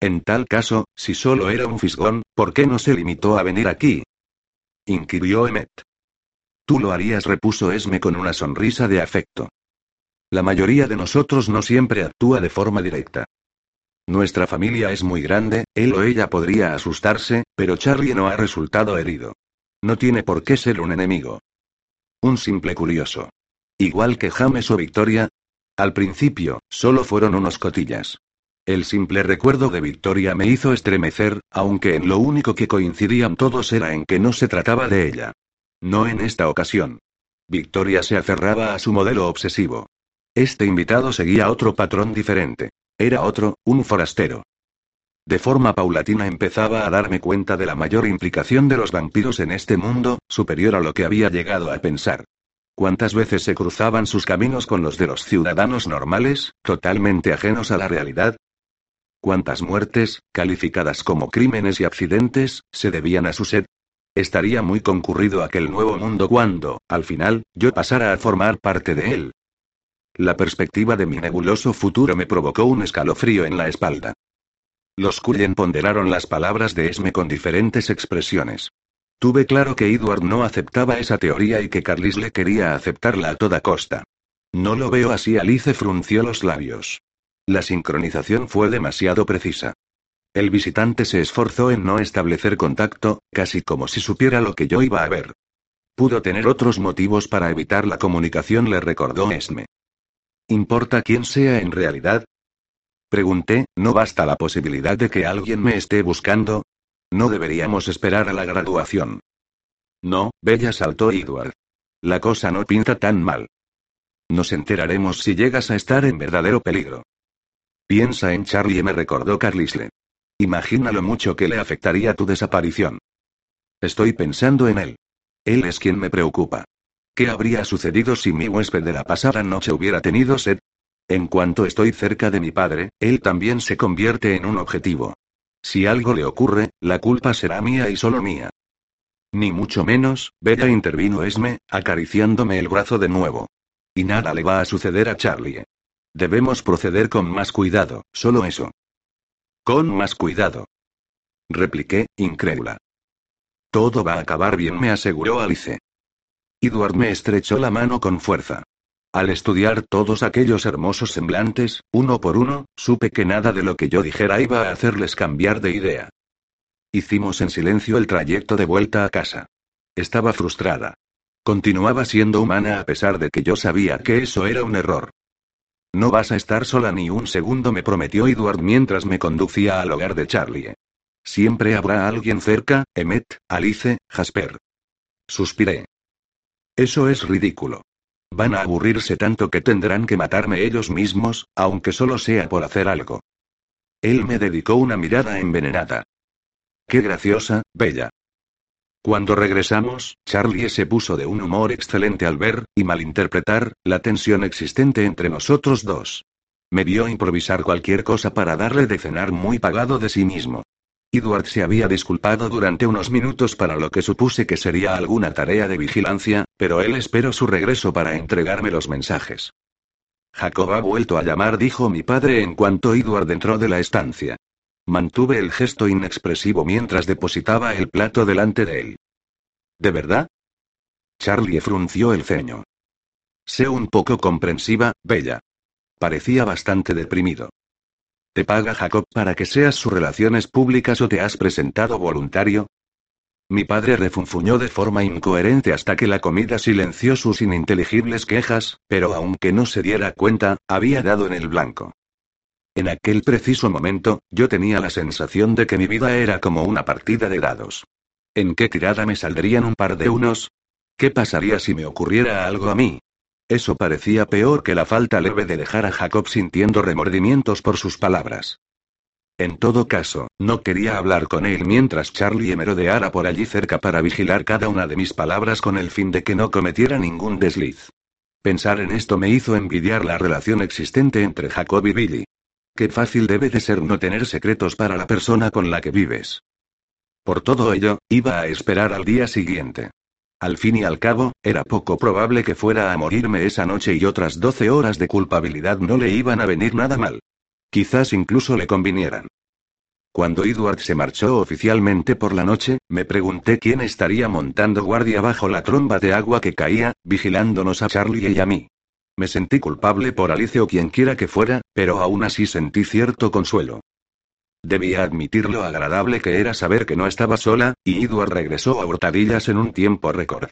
En tal caso, si solo era un fisgón, ¿por qué no se limitó a venir aquí? inquirió Emmet. Tú lo harías, repuso Esme con una sonrisa de afecto. La mayoría de nosotros no siempre actúa de forma directa. Nuestra familia es muy grande, él o ella podría asustarse, pero Charlie no ha resultado herido. No tiene por qué ser un enemigo. Un simple curioso. Igual que James o Victoria. Al principio, solo fueron unos cotillas. El simple recuerdo de Victoria me hizo estremecer, aunque en lo único que coincidían todos era en que no se trataba de ella. No en esta ocasión. Victoria se aferraba a su modelo obsesivo. Este invitado seguía otro patrón diferente. Era otro, un forastero. De forma paulatina empezaba a darme cuenta de la mayor implicación de los vampiros en este mundo, superior a lo que había llegado a pensar. ¿Cuántas veces se cruzaban sus caminos con los de los ciudadanos normales, totalmente ajenos a la realidad? ¿Cuántas muertes, calificadas como crímenes y accidentes, se debían a su sed? Estaría muy concurrido aquel nuevo mundo cuando, al final, yo pasara a formar parte de él. La perspectiva de mi nebuloso futuro me provocó un escalofrío en la espalda. Los Cullen ponderaron las palabras de Esme con diferentes expresiones. Tuve claro que Edward no aceptaba esa teoría y que Carlisle quería aceptarla a toda costa. No lo veo así, Alice frunció los labios. La sincronización fue demasiado precisa. El visitante se esforzó en no establecer contacto, casi como si supiera lo que yo iba a ver. Pudo tener otros motivos para evitar la comunicación, le recordó Esme. ¿Importa quién sea en realidad? Pregunté, ¿no basta la posibilidad de que alguien me esté buscando? No deberíamos esperar a la graduación. No, Bella saltó Edward. La cosa no pinta tan mal. Nos enteraremos si llegas a estar en verdadero peligro. Piensa en Charlie, me recordó Carlisle. Imagina lo mucho que le afectaría tu desaparición. Estoy pensando en él. Él es quien me preocupa. ¿Qué habría sucedido si mi huésped de la pasada noche hubiera tenido sed? En cuanto estoy cerca de mi padre, él también se convierte en un objetivo. Si algo le ocurre, la culpa será mía y solo mía. Ni mucho menos, Bella intervino Esme, acariciándome el brazo de nuevo. Y nada le va a suceder a Charlie. Debemos proceder con más cuidado, solo eso. Con más cuidado. Repliqué, incrédula. Todo va a acabar bien, me aseguró Alice. Edward me estrechó la mano con fuerza. Al estudiar todos aquellos hermosos semblantes, uno por uno, supe que nada de lo que yo dijera iba a hacerles cambiar de idea. Hicimos en silencio el trayecto de vuelta a casa. Estaba frustrada. Continuaba siendo humana a pesar de que yo sabía que eso era un error. No vas a estar sola ni un segundo, me prometió Edward mientras me conducía al hogar de Charlie. Siempre habrá alguien cerca, Emmet, Alice, Jasper. Suspiré. Eso es ridículo. Van a aburrirse tanto que tendrán que matarme ellos mismos, aunque solo sea por hacer algo. Él me dedicó una mirada envenenada. Qué graciosa, bella. Cuando regresamos, Charlie se puso de un humor excelente al ver, y malinterpretar, la tensión existente entre nosotros dos. Me vio improvisar cualquier cosa para darle de cenar muy pagado de sí mismo. Edward se había disculpado durante unos minutos para lo que supuse que sería alguna tarea de vigilancia, pero él esperó su regreso para entregarme los mensajes. Jacob ha vuelto a llamar, dijo mi padre en cuanto Edward entró de la estancia. Mantuve el gesto inexpresivo mientras depositaba el plato delante de él. ¿De verdad? Charlie frunció el ceño. Sé un poco comprensiva, Bella. Parecía bastante deprimido. ¿Te paga Jacob para que seas sus relaciones públicas o te has presentado voluntario? Mi padre refunfuñó de forma incoherente hasta que la comida silenció sus ininteligibles quejas, pero aunque no se diera cuenta, había dado en el blanco. En aquel preciso momento, yo tenía la sensación de que mi vida era como una partida de dados. ¿En qué tirada me saldrían un par de unos? ¿Qué pasaría si me ocurriera algo a mí? Eso parecía peor que la falta leve de dejar a Jacob sintiendo remordimientos por sus palabras. En todo caso, no quería hablar con él mientras Charlie merodeara por allí cerca para vigilar cada una de mis palabras con el fin de que no cometiera ningún desliz. Pensar en esto me hizo envidiar la relación existente entre Jacob y Billy. Qué fácil debe de ser no tener secretos para la persona con la que vives. Por todo ello, iba a esperar al día siguiente. Al fin y al cabo, era poco probable que fuera a morirme esa noche y otras doce horas de culpabilidad no le iban a venir nada mal. Quizás incluso le convinieran. Cuando Edward se marchó oficialmente por la noche, me pregunté quién estaría montando guardia bajo la tromba de agua que caía, vigilándonos a Charlie y a mí. Me sentí culpable por Alice o quien quiera que fuera, pero aún así sentí cierto consuelo. Debía admitir lo agradable que era saber que no estaba sola, y Edward regresó a hurtadillas en un tiempo récord.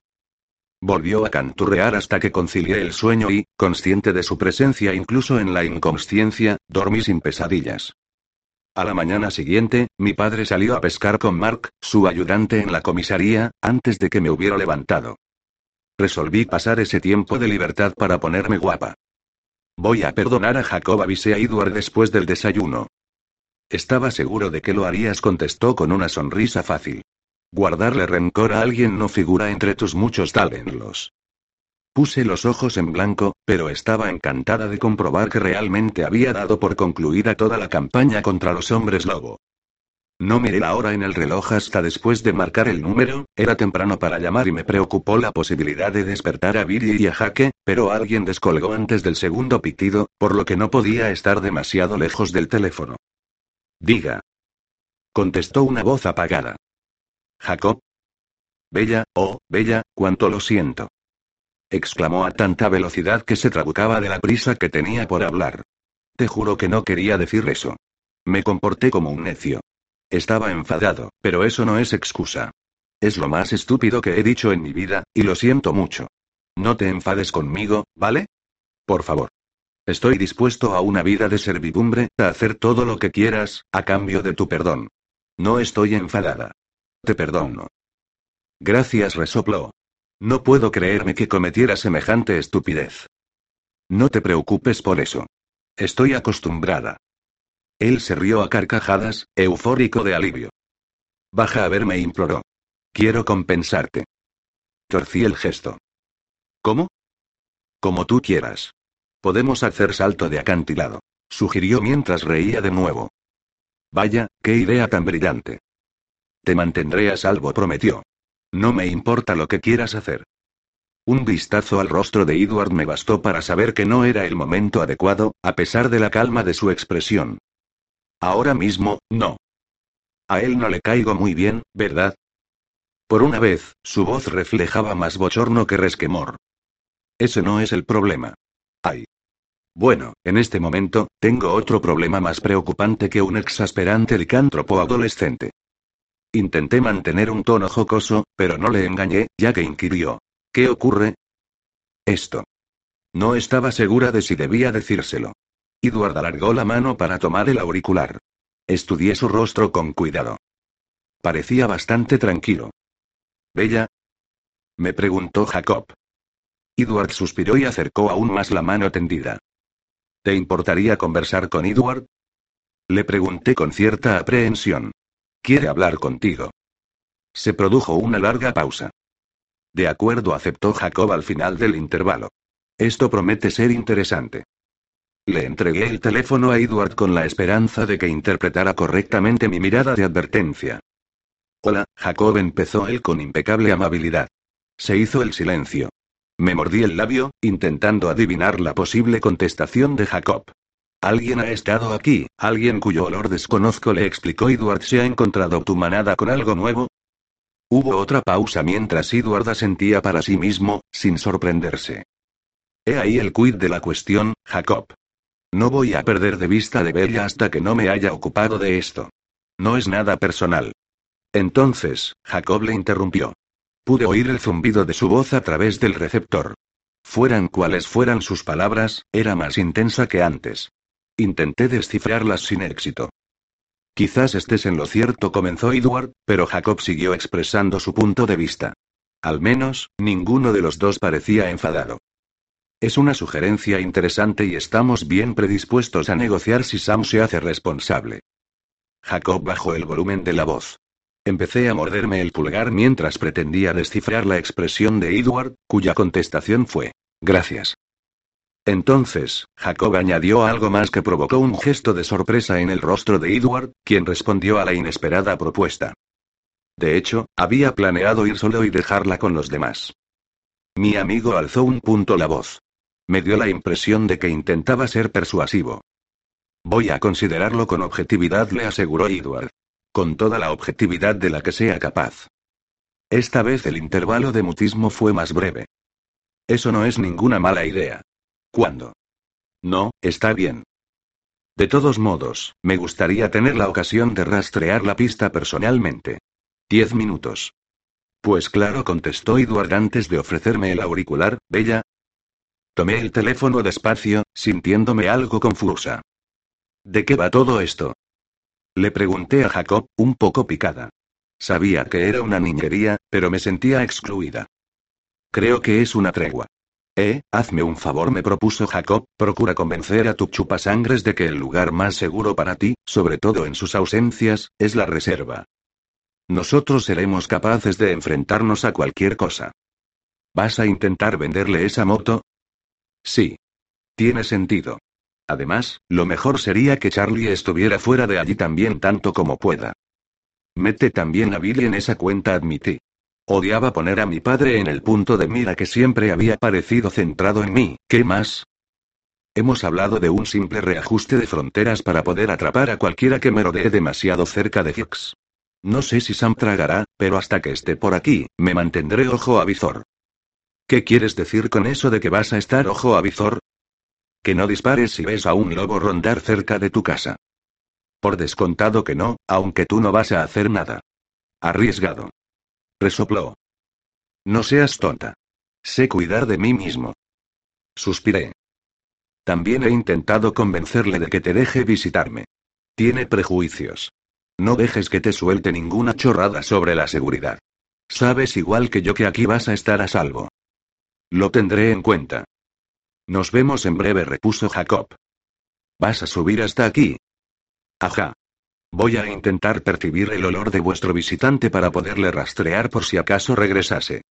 Volvió a canturrear hasta que concilié el sueño y, consciente de su presencia incluso en la inconsciencia, dormí sin pesadillas. A la mañana siguiente, mi padre salió a pescar con Mark, su ayudante en la comisaría, antes de que me hubiera levantado. Resolví pasar ese tiempo de libertad para ponerme guapa. Voy a perdonar a Jacob, avisé a Edward después del desayuno. Estaba seguro de que lo harías, contestó con una sonrisa fácil. Guardarle rencor a alguien no figura entre tus muchos talentos. Puse los ojos en blanco, pero estaba encantada de comprobar que realmente había dado por concluida toda la campaña contra los hombres lobo. No miré la hora en el reloj hasta después de marcar el número, era temprano para llamar y me preocupó la posibilidad de despertar a Billy y a Jaque, pero alguien descolgó antes del segundo pitido, por lo que no podía estar demasiado lejos del teléfono. Diga. Contestó una voz apagada. Jacob. Bella, oh, Bella, cuánto lo siento. Exclamó a tanta velocidad que se trabucaba de la prisa que tenía por hablar. Te juro que no quería decir eso. Me comporté como un necio. Estaba enfadado, pero eso no es excusa. Es lo más estúpido que he dicho en mi vida, y lo siento mucho. No te enfades conmigo, ¿vale? Por favor. Estoy dispuesto a una vida de servidumbre, a hacer todo lo que quieras, a cambio de tu perdón. No estoy enfadada. Te perdono. Gracias, resopló. No puedo creerme que cometiera semejante estupidez. No te preocupes por eso. Estoy acostumbrada. Él se rió a carcajadas, eufórico de alivio. Baja a verme, imploró. Quiero compensarte. Torcí el gesto. ¿Cómo? Como tú quieras. Podemos hacer salto de acantilado, sugirió mientras reía de nuevo. Vaya, qué idea tan brillante. Te mantendré a salvo, prometió. No me importa lo que quieras hacer. Un vistazo al rostro de Edward me bastó para saber que no era el momento adecuado, a pesar de la calma de su expresión. Ahora mismo, no. A él no le caigo muy bien, ¿verdad? Por una vez, su voz reflejaba más bochorno que resquemor. Ese no es el problema. Ay. Bueno, en este momento, tengo otro problema más preocupante que un exasperante licántropo adolescente. Intenté mantener un tono jocoso, pero no le engañé, ya que inquirió. ¿Qué ocurre? Esto. No estaba segura de si debía decírselo. Edward alargó la mano para tomar el auricular. Estudié su rostro con cuidado. Parecía bastante tranquilo. ¿Bella? Me preguntó Jacob. Edward suspiró y acercó aún más la mano tendida. ¿Te importaría conversar con Edward? Le pregunté con cierta aprehensión. Quiere hablar contigo. Se produjo una larga pausa. De acuerdo, aceptó Jacob al final del intervalo. Esto promete ser interesante. Le entregué el teléfono a Edward con la esperanza de que interpretara correctamente mi mirada de advertencia. Hola, Jacob empezó él con impecable amabilidad. Se hizo el silencio. Me mordí el labio, intentando adivinar la posible contestación de Jacob. Alguien ha estado aquí, alguien cuyo olor desconozco, le explicó Edward. ¿Se ha encontrado tu manada con algo nuevo? Hubo otra pausa mientras Edward asentía para sí mismo, sin sorprenderse. He ahí el quid de la cuestión, Jacob. No voy a perder de vista de Bella hasta que no me haya ocupado de esto. No es nada personal. Entonces, Jacob le interrumpió. Pude oír el zumbido de su voz a través del receptor. Fueran cuales fueran sus palabras, era más intensa que antes. Intenté descifrarlas sin éxito. Quizás estés en lo cierto, comenzó Edward, pero Jacob siguió expresando su punto de vista. Al menos, ninguno de los dos parecía enfadado. Es una sugerencia interesante y estamos bien predispuestos a negociar si Sam se hace responsable. Jacob bajó el volumen de la voz. Empecé a morderme el pulgar mientras pretendía descifrar la expresión de Edward, cuya contestación fue, gracias. Entonces, Jacob añadió algo más que provocó un gesto de sorpresa en el rostro de Edward, quien respondió a la inesperada propuesta. De hecho, había planeado ir solo y dejarla con los demás. Mi amigo alzó un punto la voz. Me dio la impresión de que intentaba ser persuasivo. Voy a considerarlo con objetividad, le aseguró Edward. Con toda la objetividad de la que sea capaz. Esta vez el intervalo de mutismo fue más breve. Eso no es ninguna mala idea. ¿Cuándo? No, está bien. De todos modos, me gustaría tener la ocasión de rastrear la pista personalmente. Diez minutos. Pues claro, contestó Edward antes de ofrecerme el auricular, Bella, Tomé el teléfono despacio, sintiéndome algo confusa. ¿De qué va todo esto? Le pregunté a Jacob, un poco picada. Sabía que era una niñería, pero me sentía excluida. Creo que es una tregua. Eh, hazme un favor, me propuso Jacob, procura convencer a tu chupasangres de que el lugar más seguro para ti, sobre todo en sus ausencias, es la reserva. Nosotros seremos capaces de enfrentarnos a cualquier cosa. ¿Vas a intentar venderle esa moto? Sí. Tiene sentido. Además, lo mejor sería que Charlie estuviera fuera de allí también tanto como pueda. Mete también a Billy en esa cuenta, admití. Odiaba poner a mi padre en el punto de mira que siempre había parecido centrado en mí. ¿Qué más? Hemos hablado de un simple reajuste de fronteras para poder atrapar a cualquiera que merodee demasiado cerca de Hicks. No sé si Sam tragará, pero hasta que esté por aquí, me mantendré ojo a visor. ¿Qué quieres decir con eso de que vas a estar ojo a visor? Que no dispares si ves a un lobo rondar cerca de tu casa. Por descontado que no, aunque tú no vas a hacer nada. Arriesgado. Resopló. No seas tonta. Sé cuidar de mí mismo. Suspiré. También he intentado convencerle de que te deje visitarme. Tiene prejuicios. No dejes que te suelte ninguna chorrada sobre la seguridad. Sabes igual que yo que aquí vas a estar a salvo. Lo tendré en cuenta. Nos vemos en breve, repuso Jacob. ¿Vas a subir hasta aquí? Ajá. Voy a intentar percibir el olor de vuestro visitante para poderle rastrear por si acaso regresase.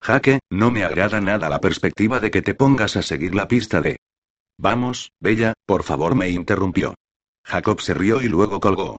Jaque, no me agrada nada la perspectiva de que te pongas a seguir la pista de... Vamos, Bella, por favor, me interrumpió. Jacob se rió y luego colgó.